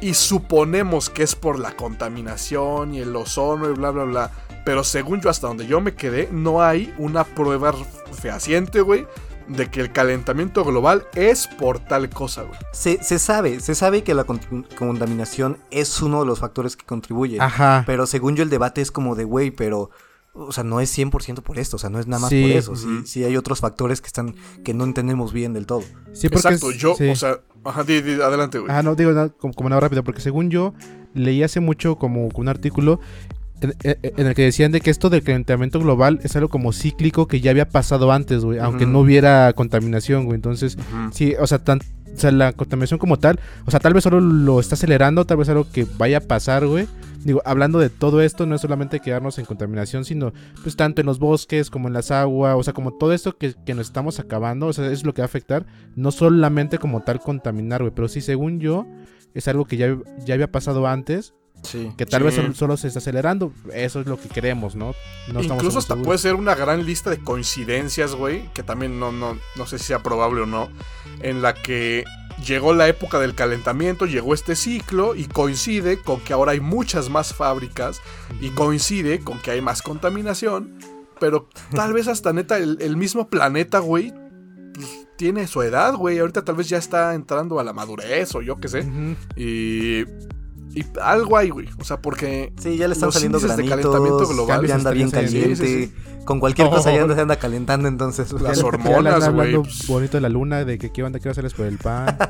Y suponemos que es por la contaminación y el ozono y bla, bla, bla. Pero según yo, hasta donde yo me quedé, no hay una prueba fehaciente, güey, de que el calentamiento global es por tal cosa, güey. Se, se sabe, se sabe que la con- contaminación es uno de los factores que contribuye. Ajá. Pero según yo el debate es como de, güey, pero... O sea, no es 100% por esto, o sea, no es nada más Sí. por eso. Sí, Ujú. sí hay otros factores que están que no entendemos bien del todo. Sí, porque Exacto, es- yo, sí. o sea, ajá, di- di- adelante, güey. Ajá, no, digo nada, como, como nada rápido, porque según yo leí hace mucho como un artículo en, en- en el que decían de que esto del calentamiento global es algo como cíclico que ya había pasado antes, güey, aunque no hubiera contaminación, güey. Entonces, sí, o sea, tan- o sea, la contaminación como tal, o sea, tal vez solo lo está acelerando, tal vez algo que vaya a pasar, güey. Digo, hablando de todo esto, no es solamente quedarnos en contaminación, sino pues tanto en los bosques como en las aguas, o sea, como todo esto que, que nos estamos acabando, o sea, es lo que va a afectar, no solamente como tal contaminar, güey, pero sí, según yo, es algo que ya, ya había pasado antes, Sí. que tal Sí. vez solo, solo se está acelerando, eso es lo que queremos, ¿no? Incluso hasta seguros. puede ser una gran lista de coincidencias, güey, que también no, no, no sé si sea probable o no, en la que llegó la época del calentamiento, llegó este ciclo y coincide con que ahora hay muchas más fábricas y coincide con que hay más contaminación, pero tal vez hasta neta el, el mismo planeta, güey, pues, tiene su edad, güey, ahorita tal vez ya está entrando a la madurez o yo qué sé, y... Y algo hay, güey. O sea, porque Sí, ya le están Los saliendo índices de granitos, calentamiento global ya anda bien caliente, sí, con cualquier cosa ya [laughs] anda, se anda calentando, entonces... Las hormonas, güey, bonito de la luna, de que qué onda, qué hacerles por el pan. [laughs]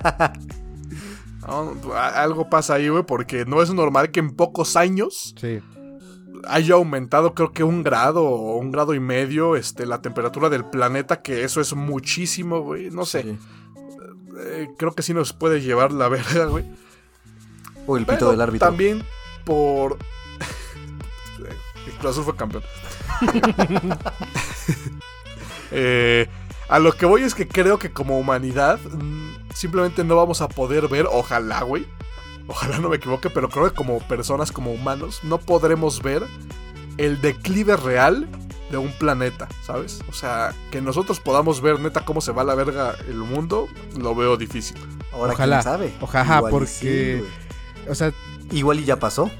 No, algo pasa ahí, güey, porque no es normal que en pocos años Sí. haya aumentado, creo que un grado o un grado y medio, este, la temperatura del planeta, que eso es muchísimo, güey. No sé, Sí. eh, creo que sí nos puede llevar la [laughs] verga, güey. O el pito Pero del árbitro. también por... [laughs] el Cruz Azul fue campeón. [laughs] Eh, a lo que voy es que creo que como humanidad mm, simplemente no vamos a poder ver, ojalá, güey. Ojalá no me equivoque, pero creo que como personas, como humanos, no podremos ver el declive real de un planeta, ¿sabes? O sea, que nosotros podamos ver neta cómo se va a la verga el mundo, lo veo difícil. Ahora Ojalá. quién sabe. Ojalá, Igual porque- sí. O sea, Igual y ya pasó.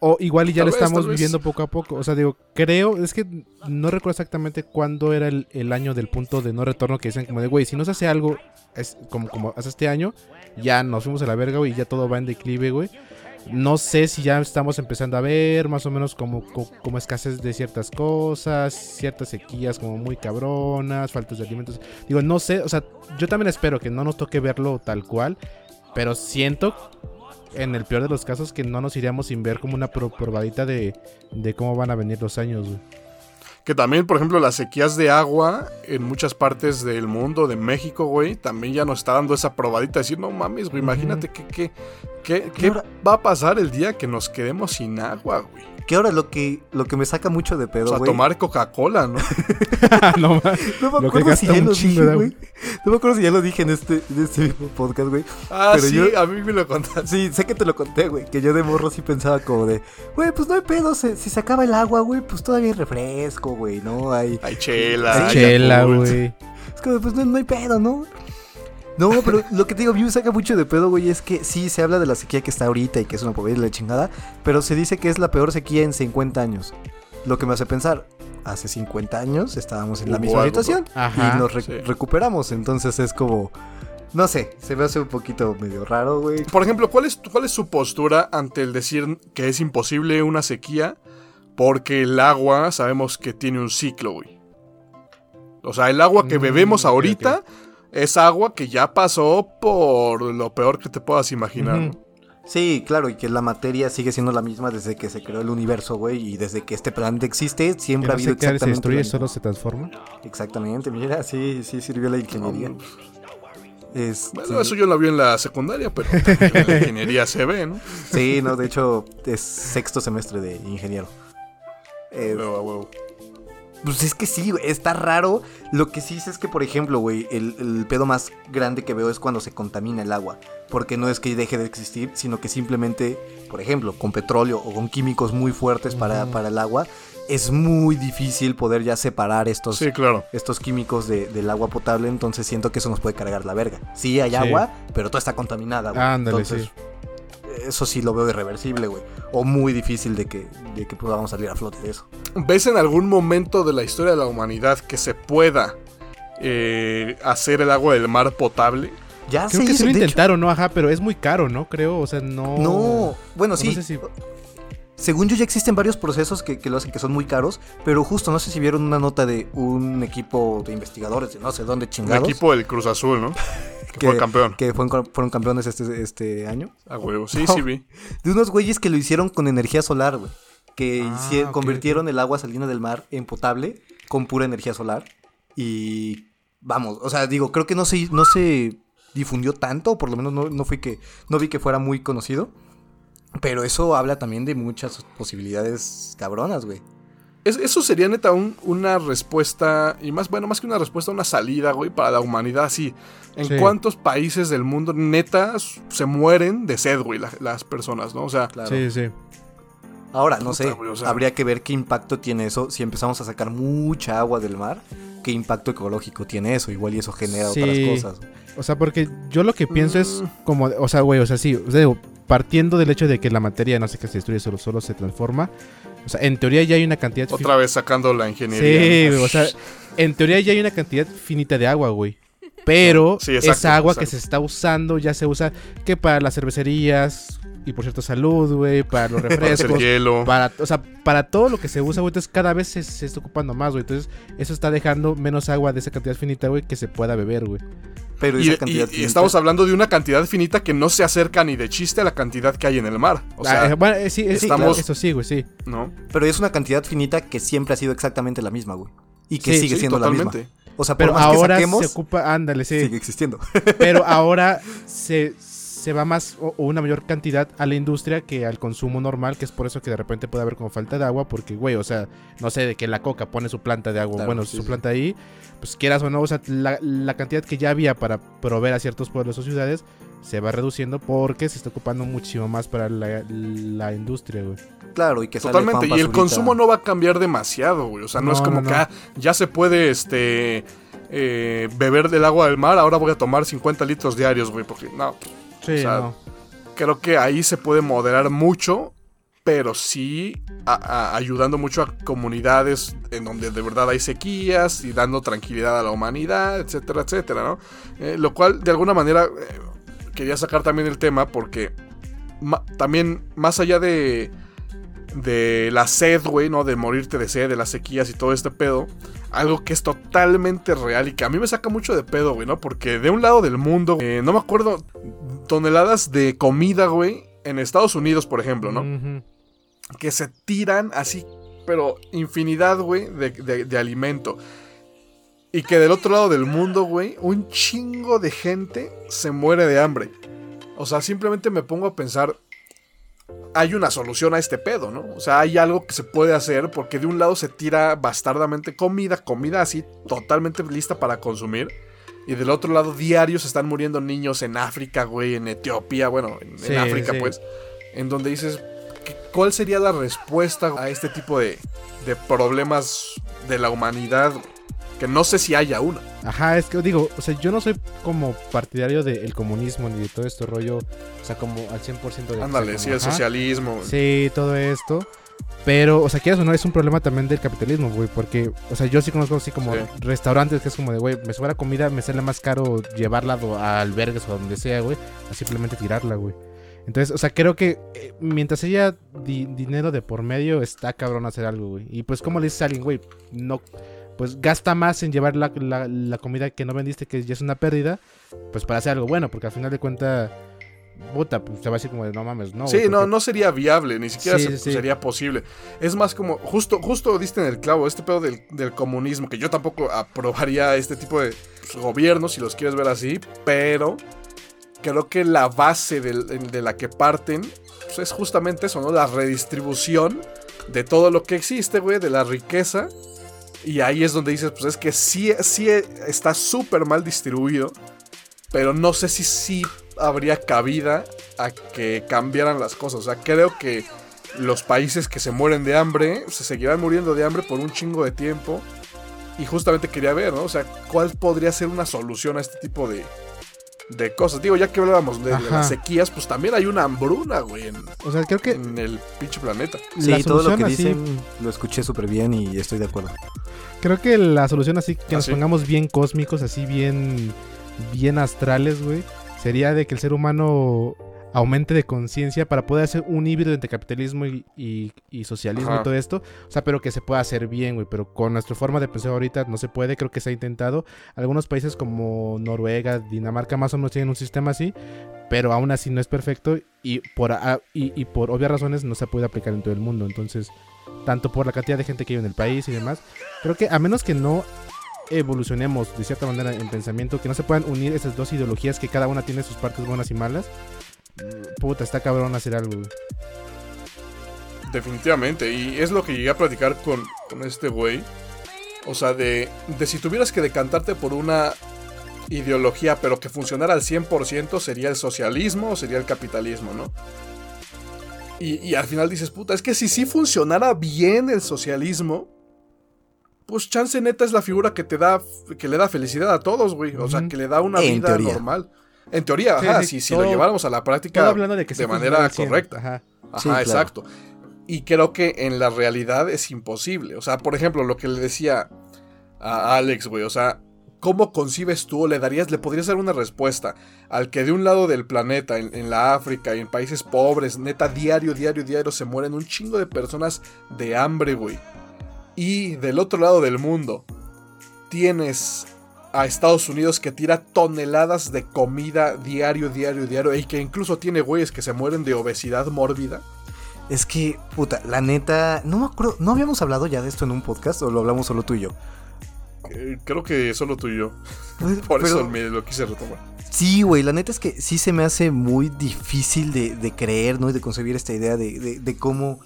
o igual y ya Tal lo estamos viviendo poco a poco. O sea, digo, creo, es que no recuerdo exactamente cuándo era el, el año del punto de no retorno que dicen como de, güey, si no se hace algo es como, como hace este año, ya nos fuimos a la verga, güey, y ya todo va en declive, güey. No sé si ya estamos empezando a ver más o menos como, co- como escasez de ciertas cosas, ciertas sequías como muy cabronas, faltas de alimentos. Digo, no sé, o sea, yo también espero que no nos toque verlo tal cual, pero siento en el peor de los casos que no nos iríamos sin ver como una pro- probadita de, de cómo van a venir los años, güey. Que también, por ejemplo, las sequías de agua en muchas partes del mundo, de México, güey, también ya nos está dando esa probadita. Decir, no mames, güey, imagínate qué, qué, qué, qué ahora- va a pasar el día que nos quedemos sin agua, güey. Que ahora lo que, lo que me saca mucho de O pedo, sea, güey. tomar Coca-Cola, ¿no? [laughs] no, No me acuerdo si ya lo dije, güey. No me acuerdo si ya lo dije en este, en este mismo podcast, güey. Ah, Pero sí, yo- a mí me lo contaste. Sí, sé que te lo conté, güey. Que yo de morro sí pensaba como de, güey, pues no hay pedo. se- si se acaba el agua, güey, pues todavía hay refresco, güey, ¿no? Hay. Hay chela. Hay chela, güey. Es como, pues no, no hay pedo, ¿no? No, pero lo que te digo, a mí me saca mucho de pedo, güey, es que sí se habla de la sequía que está ahorita y que es una pobreza y la chingada, pero se dice que es la peor sequía en 50 años. Lo que me hace pensar, hace 50 años estábamos en la misma situación Ajá. y nos re- sí. recuperamos, entonces es como, no sé, se me hace un poquito medio raro, güey. Por ejemplo, ¿cuál es, ¿cuál es su postura ante el decir que es imposible una sequía? Porque el agua sabemos que tiene un ciclo, güey. O sea, el agua que Mm, bebemos ahorita es agua que ya pasó por lo peor que te puedas imaginar. ¿no? Sí, claro, y que la materia sigue siendo la misma desde que se creó el universo, güey, y desde que este planeta existe, siempre no ha habido se crea, se exactamente... destruye, la- solo se transforma. Exactamente, mira, sí, sí sirvió la ingeniería. Este, Bueno, eso yo lo vi en la secundaria, pero en la ingeniería se ve, ¿no? Sí, no, de hecho es sexto semestre de ingeniero. Eh, huevo. Pues es que sí, güey, está raro. Lo que sí es que, por ejemplo, güey, el, el pedo más grande que veo es cuando se contamina el agua. Porque no es que deje de existir, sino que simplemente, por ejemplo, con petróleo o con químicos muy fuertes para, para el agua, es muy difícil poder ya separar estos, Sí, claro. estos químicos de- del agua potable. Entonces siento que eso nos puede cargar la verga. Sí, hay Sí. agua, pero toda está contaminada, güey. Ándale, Entonces, Eso sí lo veo irreversible, güey. O muy difícil de que, de que podamos salir a flote de eso. ¿Ves en algún momento de la historia de la humanidad que se pueda eh, hacer el agua del mar potable? Ya Creo se que hizo, sí lo hecho- intentaron, ¿no? Ajá, pero es muy caro, ¿no? Creo, o sea, no... No, bueno, No sí. sé si- Según yo ya existen varios procesos que, que lo hacen que son muy caros, pero justo no sé si vieron una nota de un equipo de investigadores de no sé dónde Un chingados. equipo del Cruz Azul, ¿no? [laughs] Que, que, fue campeón. que fueron, fueron campeones este, este año. A huevo. Sí, [laughs] sí vi. De unos güeyes que lo hicieron con energía solar, güey. Que Ah, convirtieron el agua salina del mar en potable con pura energía solar. Y vamos, o sea, digo, creo que no se, no se difundió tanto, por lo menos no, no fui que, no vi que fuera muy conocido. Pero eso habla también de muchas posibilidades cabronas, güey. Es- eso sería neta un- una respuesta, y más, bueno, más que una respuesta, una salida, güey, para la humanidad, así. ¿En Sí. cuántos países del mundo neta se mueren de sed, güey, la- las personas, ¿no? O sea, Claro. Sí, sí. Ahora, no Puta, sé, güey, o sea- habría que ver qué impacto tiene eso si empezamos a sacar mucha agua del mar. ¿Qué impacto ecológico tiene eso? Igual y eso genera Sí. otras cosas. O sea, porque yo lo que pienso es Mm. como, o sea, güey, o sea, sí, o sea, partiendo del hecho de que la materia no sé qué se destruye, solo, solo se transforma. O sea, en teoría ya hay una cantidad otra vez sacando la Sí, ingeniería. ¿no? güey, o sea, en teoría ya hay una cantidad finita de agua, güey. Pero Sí, exacto, esa agua que se está usando ya se usa que para las cervecerías y por cierto salud, güey, para los [laughs] Para hacer refrescos, hielo. para, o sea, para todo lo que se usa, güey, entonces cada vez se, se está ocupando más, güey. Entonces, eso está dejando menos agua de esa cantidad finita, güey, que se pueda beber, güey. Pero Y, esa y- cantidad y finita- estamos hablando de una cantidad finita que no se acerca ni de chiste a la cantidad que hay en el mar. O sea, Ah, eh, bueno, eh, sí, eh, sí, estamos- claro, eso sí, güey, sí. ¿no? Pero es una cantidad finita que siempre ha sido exactamente la misma, güey. Y que Sí, sigue Sí, siendo la misma. O sea, por Pero más que ahora saquemos, se ocupa, ándale, sí. sigue existiendo. Pero [laughs] ahora se, se va más o, o una mayor cantidad a la industria que al consumo normal, que es por eso que de repente puede haber como falta de agua, porque, güey, o sea, no sé, de que la coca pone su planta de agua, Claro, bueno, sí, su sí. planta ahí, pues quieras o no, o sea, la, la cantidad que ya había para proveer a ciertos pueblos o ciudades se va reduciendo porque se está ocupando muchísimo más para la, la industria, güey. Claro, y que Totalmente, y el consumo no va a cambiar demasiado, güey. O sea, no, No, es como no, que ah, ya se puede este eh, beber del agua del mar, ahora voy a tomar 50 litros diarios, güey. Porque no, Sí, O sea, no. creo que ahí se puede moderar mucho, pero sí a- a- ayudando mucho a comunidades en donde de verdad hay sequías y dando tranquilidad a la humanidad, etcétera, etcétera, ¿no? Eh, lo cual, de alguna manera, eh, quería sacar también el tema porque ma- también, más allá de, de la sed, güey, ¿no? De morirte de sed, de las sequías y todo este pedo. Algo que es totalmente real y que a mí me saca mucho de pedo, güey, ¿no? Porque de un lado del mundo, eh, no me acuerdo, toneladas de comida, güey, en Estados Unidos, por ejemplo, ¿no? Que se tiran así, pero infinidad, güey, de, de- de alimento. Y que del otro lado del mundo, güey, un chingo de gente se muere de hambre. O sea, simplemente me pongo a pensar, hay una solución a este pedo, ¿no? O sea, hay algo que se puede hacer porque de un lado se tira bastardamente comida, comida así totalmente lista para consumir. Y del otro lado, diarios están muriendo niños en África, güey, en Etiopía, bueno, en, África, sí. pues. En donde dices, ¿qué- ¿cuál sería la respuesta a este tipo de, de problemas de la humanidad? Que no sé si haya una. Ajá, es que digo, o sea, yo no soy como partidario del comunismo ni de todo este rollo, o sea, como al 100% de... Ándale, sí, el ajá, socialismo. Sí, todo esto. Pero, o sea, quieras o no, es un problema también del capitalismo, güey. Porque, o sea, yo sí conozco así como Sí. restaurantes que es como de, güey, me sobra comida, me sale más caro llevarla a albergues o a donde sea, güey, a simplemente tirarla, güey. Entonces, o sea, creo que eh, mientras haya di- dinero de por medio, está cabrón hacer algo, güey. Y pues, como le dices a alguien, güey, no, pues gasta más en llevar la, la- la comida que no vendiste, que ya es una pérdida, pues para hacer algo bueno, porque al final de cuentas, puta, pues se va a decir como de, no mames, no. Sí, no, porque- no sería viable, ni siquiera Sí, se- sí, sí. sería posible. Es más como, justo, justo diste en el clavo, este pedo del, del comunismo, que yo tampoco aprobaría este tipo de gobiernos, si los quieres ver así, pero creo que la base de la que parten pues, es justamente eso, ¿no? La redistribución de todo lo que existe, güey, de la riqueza. Y ahí es donde dices, pues es que sí, sí está súper mal distribuido, pero no sé si sí habría cabida a que cambiaran las cosas. O sea, creo que los países que se mueren de hambre se seguirán muriendo de hambre por un chingo de tiempo. Y justamente quería ver, ¿no? O sea, ¿cuál podría ser una solución a este tipo de, de cosas? Digo, ya que hablábamos de, las sequías, pues también hay una hambruna, güey, en, O sea, creo que en el pinche planeta. Sí, la todo lo que así- dicen lo escuché súper bien y estoy de acuerdo. Creo que la solución así que ¿Ah, nos sí? pongamos bien cósmicos, así bien bien astrales, güey, sería de que el ser humano aumente de conciencia para poder hacer un híbrido entre capitalismo y, y- y socialismo Ajá. y todo esto. O sea, pero que se pueda hacer bien, güey. Pero con nuestra forma de pensar ahorita no se puede. Creo que se ha intentado. Algunos países como Noruega, Dinamarca más o menos tienen un sistema así. Pero aún así no es perfecto. Y por, a- y, y por obvias razones no se puede aplicar en todo el mundo. Entonces, tanto por la cantidad de gente que vive en el país y demás. Creo que a menos que no evolucionemos de cierta manera en pensamiento, que no se puedan unir esas dos ideologías que cada una tiene sus partes buenas y malas. Puta, está cabrón hacer algo. güey. Definitivamente, y es lo que llegué a platicar con, con este güey. O sea, de, de si tuvieras que decantarte por una ideología, pero que funcionara al 100%, sería el socialismo o sería el capitalismo, ¿no? Y, y al final dices, puta, es que si sí funcionara bien el socialismo, pues chance neta es la figura que te da, que le da felicidad a todos, güey. O sea, que le da una En vida teoría. normal. En teoría, Sí, ajá, sí, si, si todo- lo lleváramos a la práctica hablando de que de manera al 100, correcta. Ajá. Ajá, Sí, claro. exacto. Y creo que en la realidad es imposible. O sea, por ejemplo, lo que le decía a Alex, güey. O sea, ¿cómo concibes tú o le darías, le podrías dar una respuesta al que de un lado del planeta, en, en la África y en países pobres, neta, diario, diario, diario, se mueren un chingo de personas de hambre, güey? Y del otro lado del mundo, tienes a Estados Unidos que tira toneladas de comida diario, diario, diario, y que incluso tiene güeyes que se mueren de obesidad mórbida. Es que, puta, la neta, no me acuerdo, ¿no habíamos hablado ya de esto en un podcast o lo hablamos solo tú y yo? Eh, creo que solo tú y yo. [laughs] Por Pero- eso me lo quise retomar. Sí, güey, la neta es que sí se me hace muy difícil de, de creer, ¿no? Y de concebir esta idea de, de- de cómo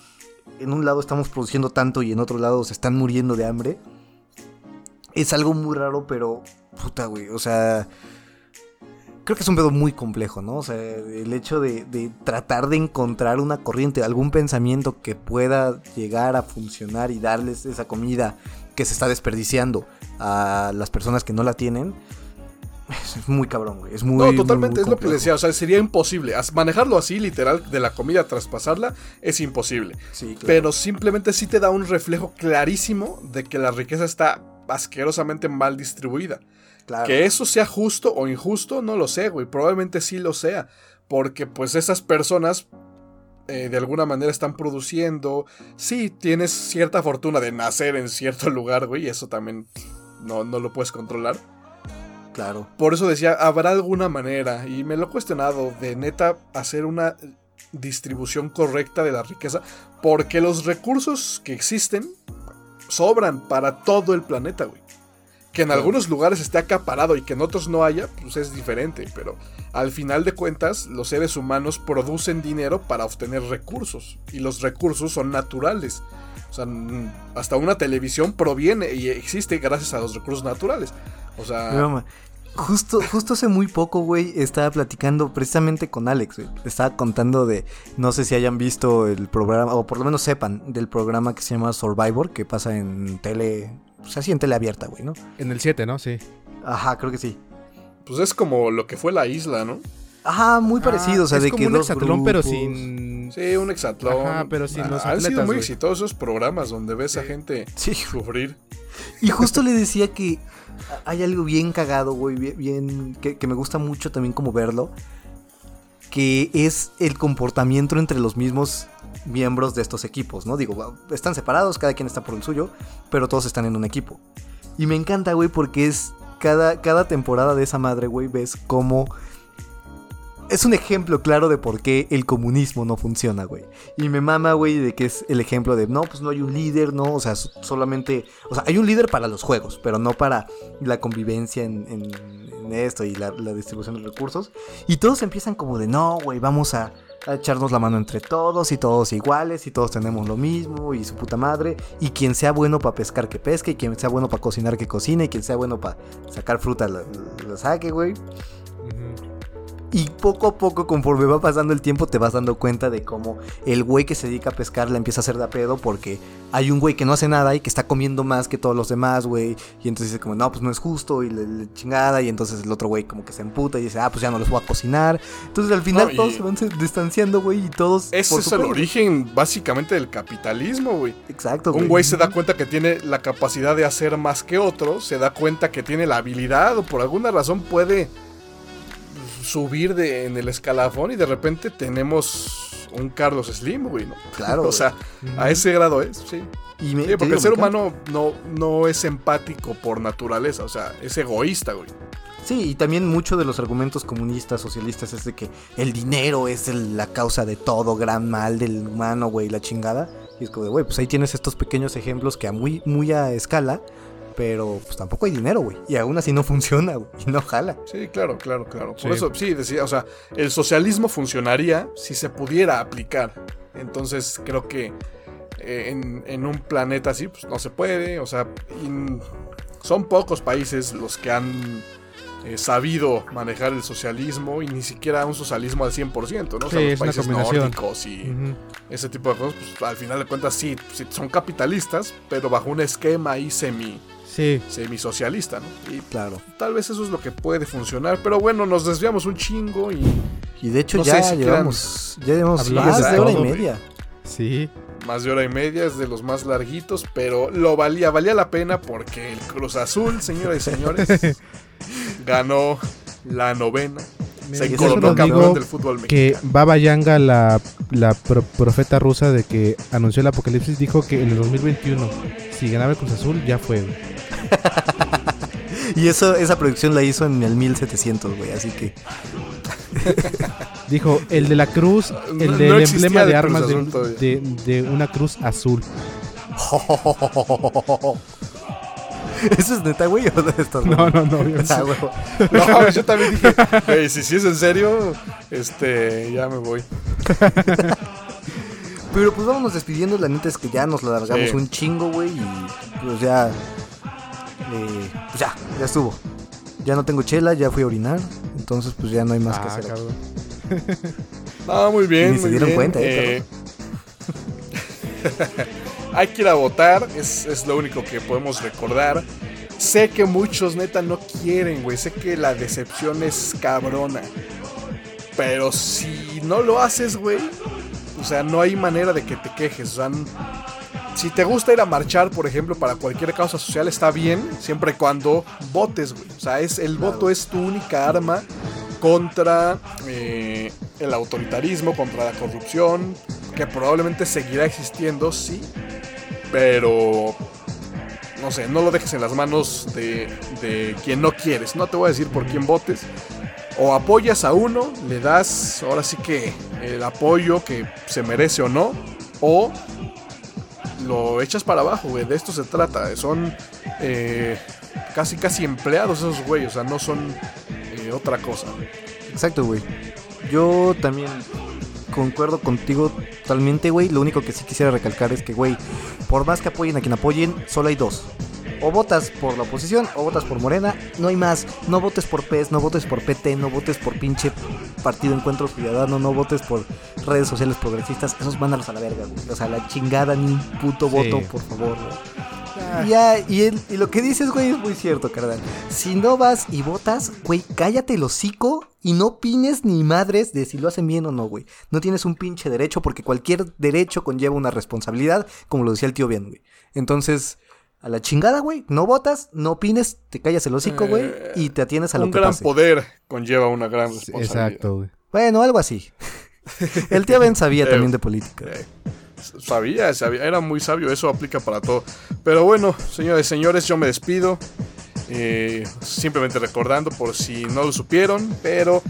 en un lado estamos produciendo tanto y en otro lado se están muriendo de hambre. Es algo muy raro, pero puta, güey, o sea... Creo que es un pedo muy complejo, ¿no? O sea, el hecho de, de tratar de encontrar una corriente, algún pensamiento que pueda llegar a funcionar y darles esa comida que se está desperdiciando a las personas que no la tienen, es muy cabrón, güey. Es muy. No, totalmente, muy es lo que decía. O sea, sería imposible. Manejarlo así, literal, de la comida, traspasarla, es imposible. Sí, claro. Pero simplemente sí te da un reflejo clarísimo de que la riqueza está asquerosamente mal distribuida. Claro. Que eso sea justo o injusto, no lo sé, güey. Probablemente sí lo sea. Porque pues esas personas eh, de alguna manera están produciendo. Sí, tienes cierta fortuna de nacer en cierto [laughs] lugar, güey. Y eso también no, no lo puedes controlar. Claro. Por eso decía, habrá alguna manera, y me lo he cuestionado, de neta hacer una distribución correcta de la riqueza, porque los recursos que existen sobran para todo el planeta, güey. Que en algunos lugares esté acaparado y que en otros no haya, pues es diferente, pero al final de cuentas los seres humanos producen dinero para obtener recursos, y los recursos son naturales. O sea, mm, hasta una televisión proviene y existe gracias a los recursos naturales. O sea, Justo, justo hace muy poco, güey, estaba platicando precisamente con Alex, güey. Estaba contando de, no sé si hayan visto el programa, o por lo menos sepan del programa que se llama Survivor, que pasa en tele, pues así en tele abierta, güey, ¿no? En el 7, ¿no? Sí. Ajá, creo que sí. Pues es como lo que fue la isla, ¿no? Ajá, muy parecido, o sea, Ah, es de como que un dos hexatlón, pero sin... Sí, un hexatlón. Ajá, pero sin los Han sido atletas, muy güey. exitosos esos programas donde ves a gente Sí, sufrir. Y justo le decía que hay algo bien cagado, güey, bien, que, que me gusta mucho también como verlo, que es el comportamiento entre los mismos miembros de estos equipos, ¿no? Digo, están separados, cada quien está por el suyo, pero todos están en un equipo. Y me encanta, güey, porque es cada, cada temporada de esa madre, güey, ves cómo... Es un ejemplo claro de por qué el comunismo no funciona, güey. Y me mama, güey, de que es el ejemplo de, no, pues no hay un líder, no, o sea, so- solamente, o sea, hay un líder para los juegos, pero no para la convivencia en, esto y la, distribución de recursos. Y todos empiezan como de, no, güey, vamos a, a echarnos la mano entre todos y todos iguales y todos tenemos lo mismo y su puta madre. Y quien sea bueno para pescar que pesque y quien sea bueno para cocinar que cocine y quien sea bueno para sacar fruta la, la saque, güey. Y poco a poco, conforme va pasando el tiempo, te vas dando cuenta de cómo el güey que se dedica a pescar la empieza a hacer de a pedo porque hay un güey que no hace nada y que está comiendo más que todos los demás, güey. Y entonces dice como, no, pues no es justo y le, le chingada. Y entonces el otro güey como que se emputa y dice, ah, pues ya no les voy a cocinar. Entonces al final No, todos se van distanciando, güey, y todos... Ese es el origen básicamente del capitalismo, güey. Exacto, Un güey se da cuenta que tiene la capacidad de hacer más que otro, se da cuenta que tiene la habilidad o por alguna razón puede subir de, en el escalafón y de repente tenemos un Carlos Slim, güey, ¿no? Claro, [laughs] o güey. sea, a ese grado es, sí. Y me- Sí, te porque digo, el ser humano no, no es empático por naturaleza, o sea, es egoísta, güey. Sí, y también mucho de los argumentos comunistas, socialistas, es de que el dinero es el- la causa de todo gran mal del humano, güey, la chingada. Y es como de, güey, pues ahí tienes estos pequeños ejemplos que a muy, muy a escala, pero pues tampoco hay dinero, güey. Y aún así no funciona, güey, y no jala. Sí, claro, claro, claro. Por Sí. eso, sí, decía, o sea, el socialismo funcionaría si se pudiera aplicar. Entonces, creo que eh, en, en un planeta así, pues no se puede. O sea, y son pocos países los que han eh, sabido manejar el socialismo y ni siquiera un socialismo al 100%, ¿no? O sea, Sí, los países nórdicos y ese tipo de cosas, pues al final de cuentas sí, sí son capitalistas, pero bajo un esquema ahí semi, Sí. semisocialista, ¿no? Y Claro. Tal vez eso es lo que puede funcionar, pero bueno, nos desviamos un chingo y Y de hecho No ya sé si llevamos, ya llevamos más de hora y media. Sí. más de hora y media es de los más larguitos, pero lo valía, valía la pena porque el Cruz Azul, señoras y señores, [laughs] ganó la novena. Mira, Se coronó campeón del fútbol mexicano. que Baba Yanga, la, la pro- profeta rusa de que anunció el apocalipsis, dijo que en el 2021, si ganaba el Cruz Azul, ya fue. Y eso, esa producción la hizo en el 1700, güey, así que... Dijo, el de la cruz, el no del emblema de armas de, una cruz azul. [laughs] ¿Eso es neta, güey? ¿O no No, no, no. yo- Ah. No, yo también dije, güey, si, si es en serio, este, ya me voy. Pero pues vámonos despidiendo. La neta es que ya nos la alargamos Sí. un chingo, güey. Y pues ya. Eh, pues ya, ya estuvo. Ya no tengo chela, ya fui a orinar. Entonces, pues ya no hay más que Ah, hacer. aquí. No, [laughs] muy bien. Ni se dieron bien, cuenta, ¿eh, eh. [laughs] Hay que ir a votar, es, es lo único que podemos recordar. Sé que muchos neta no quieren, güey. Sé que la decepción es cabrona. Pero si no lo haces, güey, o sea, no hay manera de que te quejes. O sea, si te gusta ir a marchar, por ejemplo, para cualquier causa social, está bien, siempre y cuando votes, güey. O sea, es, el voto es tu única arma contra eh, el autoritarismo, contra la corrupción, que probablemente seguirá existiendo, sí, pero no sé, no lo dejes en las manos de, de quien no quieres. No te voy a decir por quién votes. O apoyas a uno, le das ahora sí que el apoyo que se merece o no, o lo echas para abajo, güey. De esto se trata. Son eh, casi casi empleados esos güeyes, o sea, no son eh, otra cosa. Exacto, güey. Yo también concuerdo contigo totalmente, güey. Lo único que sí quisiera recalcar es que, güey, por más que apoyen a quien apoyen, solo hay dos. O votas por la oposición o votas por Morena. No hay más. No votes por PES, no votes por PT, no votes por pinche Partido Encuentro Ciudadano, no votes por redes sociales progresistas. Esos mándalos a la verga, güey. O sea, la chingada, ni un puto Sí. voto, por favor, güey. Y Ya, y, el- y lo que dices, güey, es muy cierto, carnal. Si no vas y votas, güey, cállate el hocico y no opines ni madres de si lo hacen bien o no, güey. No tienes un pinche derecho porque cualquier derecho conlleva una responsabilidad, como lo decía el tío bien, güey. Entonces, a la chingada, güey, no votas, no opines, te callas el hocico, güey, Eh, y te atienes a lo Un que gran pase. poder conlleva una gran responsabilidad. Exacto, güey. Bueno, algo así. [laughs] El tío Ben sabía Eh, también de política. Eh, Sabía, sabía, era muy sabio, eso aplica para todo. Pero bueno, señores y señores, yo me despido. Eh, simplemente recordando por si no lo supieron, pero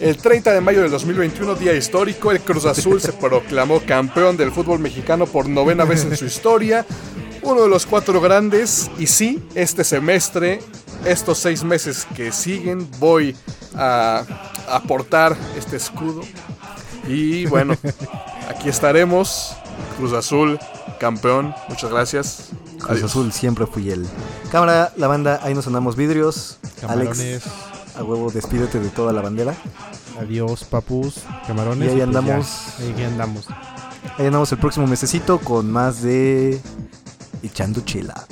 el 30 de mayo del 2021, día histórico, el Cruz Azul se proclamó campeón del fútbol mexicano por novena vez en su historia. Uno de los cuatro grandes. Y sí, este semestre, estos seis meses que siguen, voy a aportar este escudo. Y bueno, [laughs] aquí estaremos. Cruz Azul, campeón. Muchas gracias. Cruz Adiós. Azul siempre fui el. Cámara, la banda, ahí nos andamos vidrios. Camarones. Alex, a huevo, despídete de toda la bandera. Adiós, papus. Camarones. Y ahí pues ya, andamos. ahí andamos. Ahí andamos el próximo mesecito con más de Echando Chela.